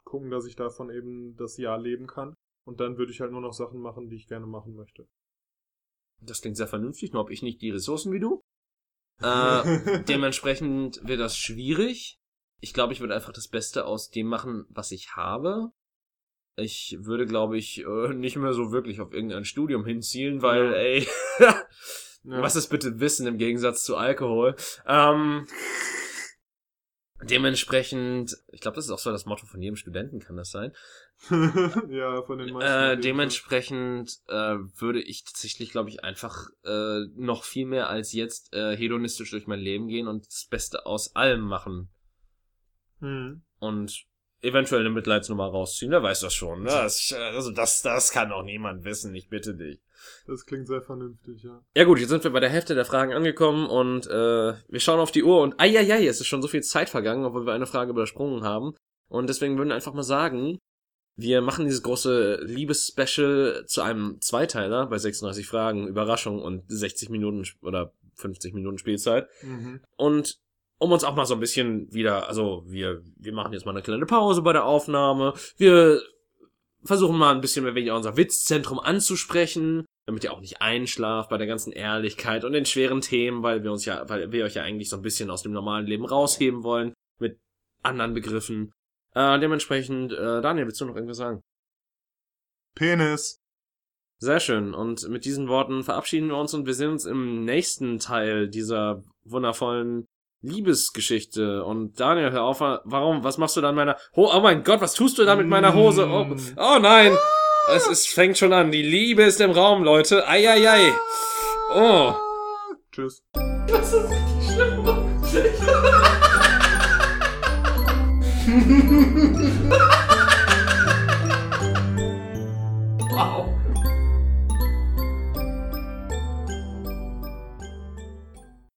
gucken, dass ich davon eben das Jahr leben kann. Und dann würde ich halt nur noch Sachen machen, die ich gerne machen möchte. Das klingt sehr vernünftig, nur habe ich nicht die Ressourcen wie du. Äh, dementsprechend wird das schwierig. Ich glaube, ich würde einfach das Beste aus dem machen, was ich habe. Ich würde, glaube ich, äh, nicht mehr so wirklich auf irgendein Studium hinzielen, weil, Ja. ey, Ja. was ist bitte Wissen im Gegensatz zu Alkohol? Ähm, dementsprechend, ich glaube, das ist auch so das Motto von jedem Studenten, kann das sein. ja, von den meisten. Äh, dementsprechend äh, würde ich tatsächlich, glaube ich, einfach äh, noch viel mehr als jetzt äh, hedonistisch durch mein Leben gehen und das Beste aus allem machen. Hm. und eventuell eine Mitleidsnummer rausziehen. Wer weiß das schon. Ne? Das, äh, also das, das kann auch niemand wissen. Ich bitte dich. Das klingt sehr vernünftig, ja. Ja gut, jetzt sind wir bei der Hälfte der Fragen angekommen und äh, wir schauen auf die Uhr und ai, es ist schon so viel Zeit vergangen, obwohl wir eine Frage übersprungen haben. Und deswegen würden wir einfach mal sagen, wir machen dieses große Liebes-Special zu einem Zweiteiler bei 36 Fragen, Überraschung und 60 Minuten oder 50 Minuten Spielzeit. Mhm. Und um uns auch mal so ein bisschen wieder, also wir, wir machen jetzt mal eine kleine Pause bei der Aufnahme. Wir versuchen mal ein bisschen mehr weniger unser Witzzentrum anzusprechen, damit ihr auch nicht einschlaft bei der ganzen Ehrlichkeit und den schweren Themen, weil wir uns ja, weil wir euch ja eigentlich so ein bisschen aus dem normalen Leben rausheben wollen mit anderen Begriffen. Äh, dementsprechend, äh, Daniel, willst du noch irgendwas sagen? Penis. Sehr schön. Und mit diesen Worten verabschieden wir uns und wir sehen uns im nächsten Teil dieser wundervollen Liebesgeschichte. Und Daniel, hör auf, warum, was machst du da in meiner, oh, oh mein Gott, was tust du da mit meiner Hose? Oh, oh nein! Es ist, fängt schon an. Die Liebe ist im Raum, Leute. Eieiei. Oh. Tschüss. Das ist richtig schlimm.